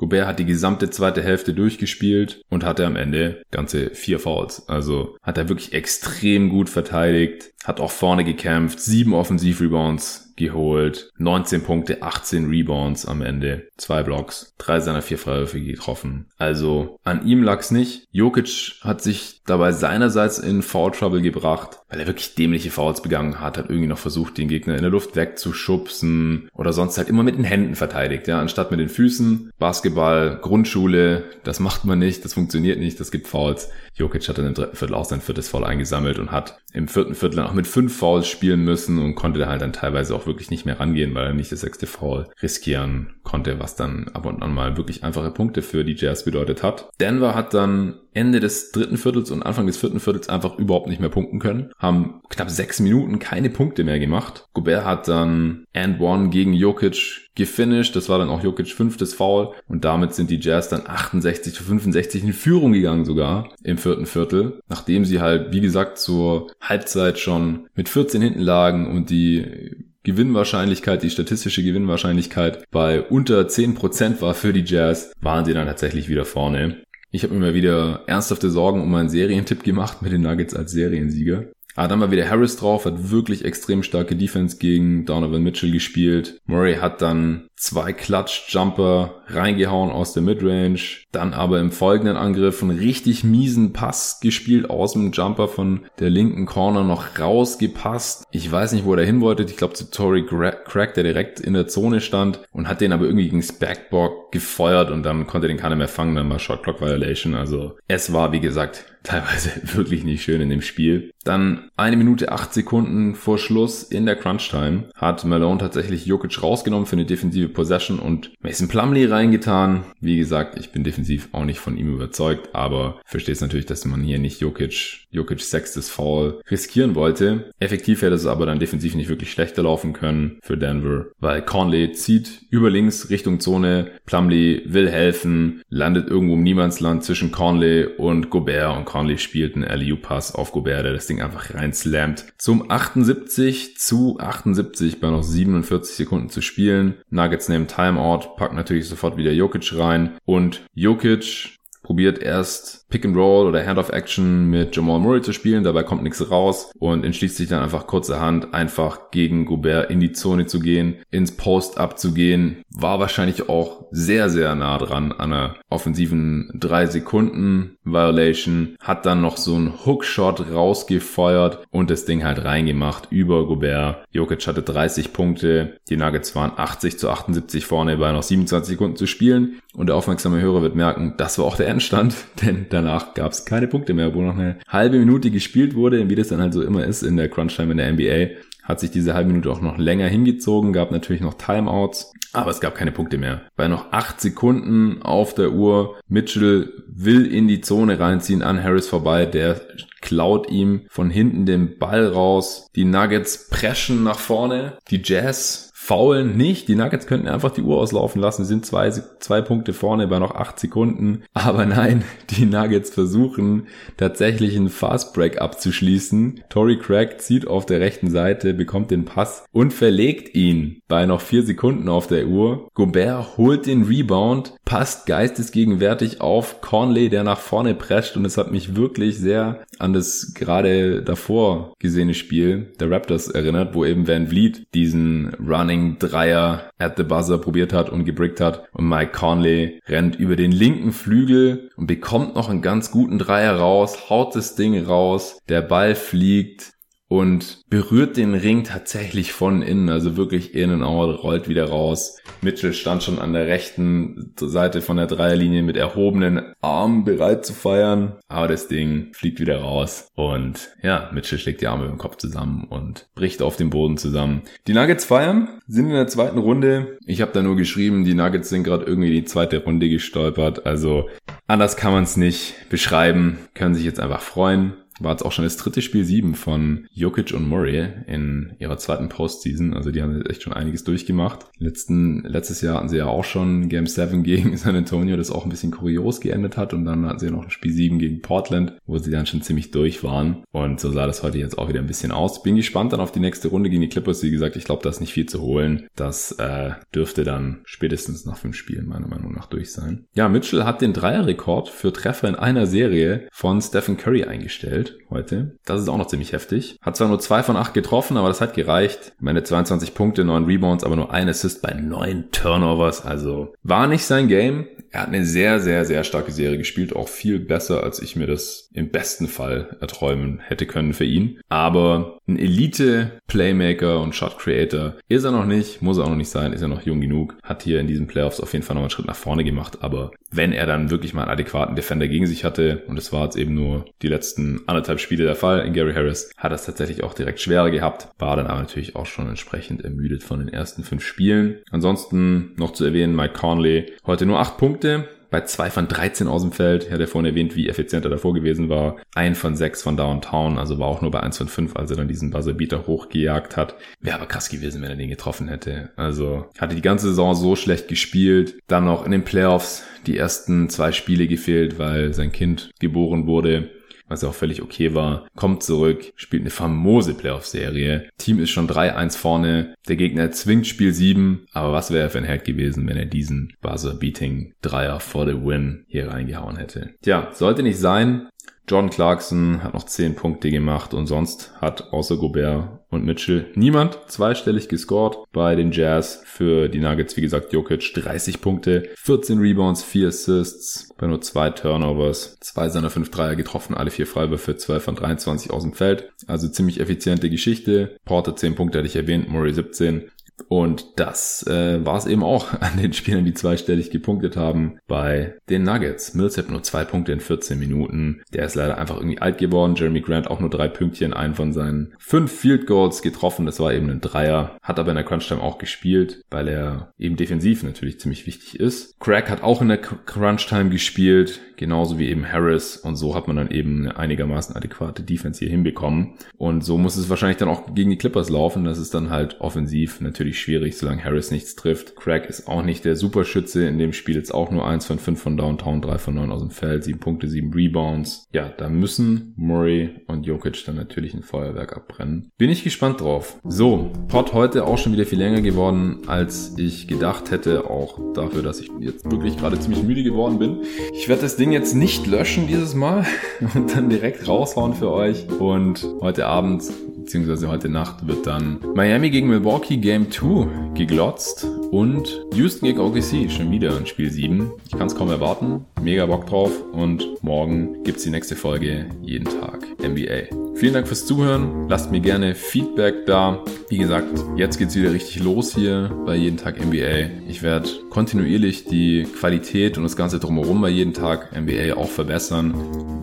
[SPEAKER 1] Gobert hat die gesamte zweite Hälfte durchgespielt und hatte am Ende ganze vier Fouls. Also hat er wirklich extrem gut verteidigt, hat auch vorne gekämpft, sieben Offensivrebounds geholt, 19 Punkte, 18 Rebounds am Ende, zwei Blocks, drei seiner vier Freiwürfe getroffen. Also an ihm lag's nicht. Jokic hat sich dabei seinerseits in Foul Trouble gebracht, weil er wirklich dämliche Fouls begangen hat, hat irgendwie noch versucht, den Gegner in der Luft wegzuschubsen oder sonst halt immer mit den Händen verteidigt, ja, anstatt mit den Füßen. Basketball, Grundschule, das macht man nicht, das funktioniert nicht, das gibt Fouls. Jokic hat dann im dritten Viertel auch sein viertes Foul eingesammelt und hat im vierten Viertel auch mit fünf Fouls spielen müssen und konnte da halt dann teilweise auch wirklich nicht mehr rangehen, weil er nicht das sechste Foul riskieren konnte, was dann ab und an mal wirklich einfache Punkte für die Jazz bedeutet hat. Denver hat dann Ende des dritten Viertels und Anfang des vierten Viertels einfach überhaupt nicht mehr punkten können. Haben knapp sechs Minuten keine Punkte mehr gemacht. Gobert hat dann and one gegen Jokic gefinisht. Das war dann auch Jokic fünftes Foul. Und damit sind die Jazz dann 68 zu 65 in Führung gegangen sogar im vierten Viertel. Nachdem sie halt, wie gesagt, zur Halbzeit schon mit 14 hinten lagen und die Gewinnwahrscheinlichkeit, die statistische Gewinnwahrscheinlichkeit bei unter 10% war für die Jazz, waren sie dann tatsächlich wieder vorne. Ich habe mir mal wieder ernsthafte Sorgen um meinen Serientipp gemacht mit den Nuggets als Seriensieger. Aber dann war wieder Harris drauf, hat wirklich extrem starke Defense gegen Donovan Mitchell gespielt. Murray hat dann zwei Clutch-Jumper reingehauen aus der Midrange, dann aber im folgenden Angriff einen richtig miesen Pass gespielt aus dem Jumper von der linken Corner noch rausgepasst. Ich weiß nicht, wo er hin wollte. Ich glaube zu Tory Crack, der direkt in der Zone stand und hat den aber irgendwie gegen Backboard gefeuert und dann konnte den keiner mehr fangen. Dann war Shot Clock Violation. Also es war, wie gesagt, teilweise wirklich nicht schön in dem Spiel. Dann eine Minute acht Sekunden vor Schluss in der Crunch Time hat Malone tatsächlich Jokic rausgenommen für eine defensive Possession und Mason Plumley reingetan. Wie gesagt, ich bin defensiv auch nicht von ihm überzeugt, aber verstehe es natürlich, dass man hier nicht Jokic Jokic sechstes Foul riskieren wollte. Effektiv hätte es aber dann defensiv nicht wirklich schlechter laufen können für Denver, weil Conley zieht über links Richtung Zone, Plumlee will helfen, landet irgendwo im Niemandsland zwischen Conley und Gobert und Conley spielt einen LU-Pass auf Gobert, der das Ding einfach reinslammt. Zum 78 zu 78 bei noch 47 Sekunden zu spielen. Nuggets nehmen Timeout, packt natürlich sofort wieder Jokic rein und Jokic probiert erst Pick and Roll oder Hand-of-Action mit Jamal Murray zu spielen. Dabei kommt nichts raus und entschließt sich dann einfach kurzerhand einfach gegen Gobert in die Zone zu gehen, ins Post-Up zu gehen. War wahrscheinlich auch sehr, sehr nah dran an einer offensiven 3 Sekunden Violation. Hat dann noch so einen Hookshot rausgefeuert und das Ding halt reingemacht über Gobert. Jokic hatte 30 Punkte. Die Nuggets waren 80 zu 78 vorne bei noch 27 Sekunden zu spielen. Und der aufmerksame Hörer wird merken, das war auch der Endstand, denn danach gab es keine Punkte mehr, wo noch eine halbe Minute gespielt wurde, wie das dann halt so immer ist in der Crunch-Time in der NBA. Hat sich diese halbe Minute auch noch länger hingezogen, gab natürlich noch Timeouts, aber es gab keine Punkte mehr. Bei noch acht Sekunden auf der Uhr, Mitchell will in die Zone reinziehen, an Harris vorbei, der klaut ihm von hinten den Ball raus. Die Nuggets preschen nach vorne. Die Jazz faulen nicht. Die Nuggets könnten einfach die Uhr auslaufen lassen, sind zwei, zwei Punkte vorne bei noch acht Sekunden. Aber nein, die Nuggets versuchen tatsächlich einen Fast Break abzuschließen. Tory Craig zieht auf der rechten Seite, bekommt den Pass und verlegt ihn bei noch vier Sekunden auf der Uhr. Gobert holt den Rebound, passt geistesgegenwärtig auf Conley, der nach vorne prescht. Und es hat mich wirklich sehr an das gerade davor gesehene Spiel der Raptors erinnert, wo eben Van Vliet diesen Running Dreier at the buzzer probiert hat und gebrickt hat. Und Mike Conley rennt über den linken Flügel und bekommt noch einen ganz guten Dreier raus, haut das Ding raus, der Ball fliegt und berührt den Ring tatsächlich von innen, also wirklich innen out, rollt wieder raus. Mitchell stand schon an der rechten Seite von der Dreierlinie mit erhobenen Armen bereit zu feiern, aber das Ding fliegt wieder raus und ja, Mitchell schlägt die Arme im Kopf zusammen und bricht auf dem Boden zusammen. Die Nuggets feiern, sind in der zweiten Runde. Ich habe da nur geschrieben, die Nuggets sind gerade irgendwie die zweite Runde gestolpert, also anders kann man es nicht beschreiben, können sich jetzt einfach freuen war jetzt auch schon das dritte Spiel sieben von Jokic und Murray in ihrer zweiten Postseason. Also die haben echt schon einiges durchgemacht. Letzten, letztes Jahr hatten sie ja auch schon Game 7 gegen San Antonio, das auch ein bisschen kurios geendet hat. Und dann hatten sie ja noch Spiel 7 gegen Portland, wo sie dann schon ziemlich durch waren. Und so sah das heute jetzt auch wieder ein bisschen aus. Bin gespannt dann auf die nächste Runde gegen die Clippers. Wie gesagt, ich glaube, da ist nicht viel zu holen. Das äh, dürfte dann spätestens nach fünf Spielen meiner Meinung nach durch sein. Ja, Mitchell hat den Dreierrekord für Treffer in einer Serie von Stephen Curry eingestellt heute. Das ist auch noch ziemlich heftig. Hat zwar nur zwei von acht getroffen, aber das hat gereicht. Meine 22 Punkte, neun Rebounds, aber nur ein Assist bei neun Turnovers. Also war nicht sein Game. Er hat eine sehr, sehr, sehr starke Serie gespielt. Auch viel besser, als ich mir das im besten Fall erträumen hätte können für ihn. Aber ein Elite-Playmaker und Shot-Creator ist er noch nicht, muss er auch noch nicht sein, ist er noch jung genug. Hat hier in diesen Playoffs auf jeden Fall noch einen Schritt nach vorne gemacht. Aber wenn er dann wirklich mal einen adäquaten Defender gegen sich hatte, und es war jetzt eben nur die letzten anderthalb Spiele der Fall in Gary Harris, hat es tatsächlich auch direkt schwerer gehabt, war dann aber natürlich auch schon entsprechend ermüdet von den ersten fünf Spielen. Ansonsten noch zu erwähnen, Mike Conley, heute nur acht Punkte, bei zwei von 13 aus dem Feld. Ich hatte vorhin erwähnt, wie effizient er davor gewesen war. Ein von sechs von Downtown, also war auch nur bei eins von fünf, als er dann diesen Buzzerbeater hochgejagt hat. Wäre aber krass gewesen, wenn er den getroffen hätte. Also hatte die ganze Saison so schlecht gespielt. Dann noch in den Playoffs die ersten zwei Spiele gefehlt, weil sein Kind geboren wurde was ja auch völlig okay war, kommt zurück, spielt eine famose Playoff-Serie. Team ist schon 3-1 vorne, der Gegner zwingt Spiel 7, aber was wäre für ein Held gewesen, wenn er diesen Buzzer-Beating-Dreier vor the Win hier reingehauen hätte. Tja, sollte nicht sein. John Clarkson hat noch 10 Punkte gemacht und sonst hat außer Gobert und Mitchell niemand zweistellig gescored bei den Jazz. Für die Nuggets, wie gesagt, Jokic 30 Punkte, 14 Rebounds, 4 Assists bei nur zwei Turnovers, zwei seiner fünf Dreier getroffen, alle vier Freiwürfe, 12 von 23 aus dem Feld. Also ziemlich effiziente Geschichte. Porter 10 Punkte hatte ich erwähnt, Murray 17. Und das äh, war es eben auch an den Spielern, die zweistellig gepunktet haben bei den Nuggets. Millsap nur zwei Punkte in 14 Minuten. Der ist leider einfach irgendwie alt geworden. Jeremy Grant auch nur drei Pünktchen, einen von seinen fünf Field Goals getroffen. Das war eben ein Dreier. Hat aber in der Crunch Time auch gespielt, weil er eben defensiv natürlich ziemlich wichtig ist. Craig hat auch in der Crunch Time gespielt, genauso wie eben Harris. Und so hat man dann eben eine einigermaßen adäquate Defense hier hinbekommen. Und so muss es wahrscheinlich dann auch gegen die Clippers laufen. Das ist dann halt offensiv natürlich schwierig, solange Harris nichts trifft. Craig ist auch nicht der Superschütze in dem Spiel. Jetzt auch nur eins von fünf von Downtown, drei von neun aus dem Feld, sieben Punkte, sieben Rebounds. Ja, da müssen Murray und Jokic dann natürlich ein Feuerwerk abbrennen. Bin ich gespannt drauf. So, Pod heute auch schon wieder viel länger geworden, als ich gedacht hätte. Auch dafür, dass ich jetzt wirklich gerade ziemlich müde geworden bin. Ich werde das Ding jetzt nicht löschen dieses Mal und dann direkt raushauen für euch. Und heute Abend beziehungsweise heute Nacht wird dann Miami gegen Milwaukee Game 2 geglotzt und Houston gegen OKC schon wieder in Spiel 7. Ich kann es kaum erwarten. Mega Bock drauf und morgen gibt's die nächste Folge jeden Tag NBA. Vielen Dank fürs Zuhören. Lasst mir gerne Feedback da. Wie gesagt, jetzt geht's wieder richtig los hier bei jeden Tag NBA. Ich werde kontinuierlich die Qualität und das Ganze drumherum bei jeden Tag NBA auch verbessern.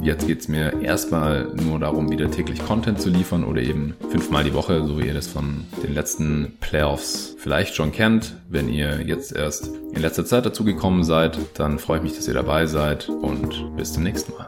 [SPEAKER 1] Jetzt geht's mir erstmal nur darum, wieder täglich Content zu liefern oder eben fünfmal die Woche, so wie ihr das von den letzten Playoffs vielleicht schon kennt. Wenn ihr jetzt erst in letzter Zeit dazu gekommen seid, dann freue ich mich, dass ihr dabei seid und bis zum nächsten Mal.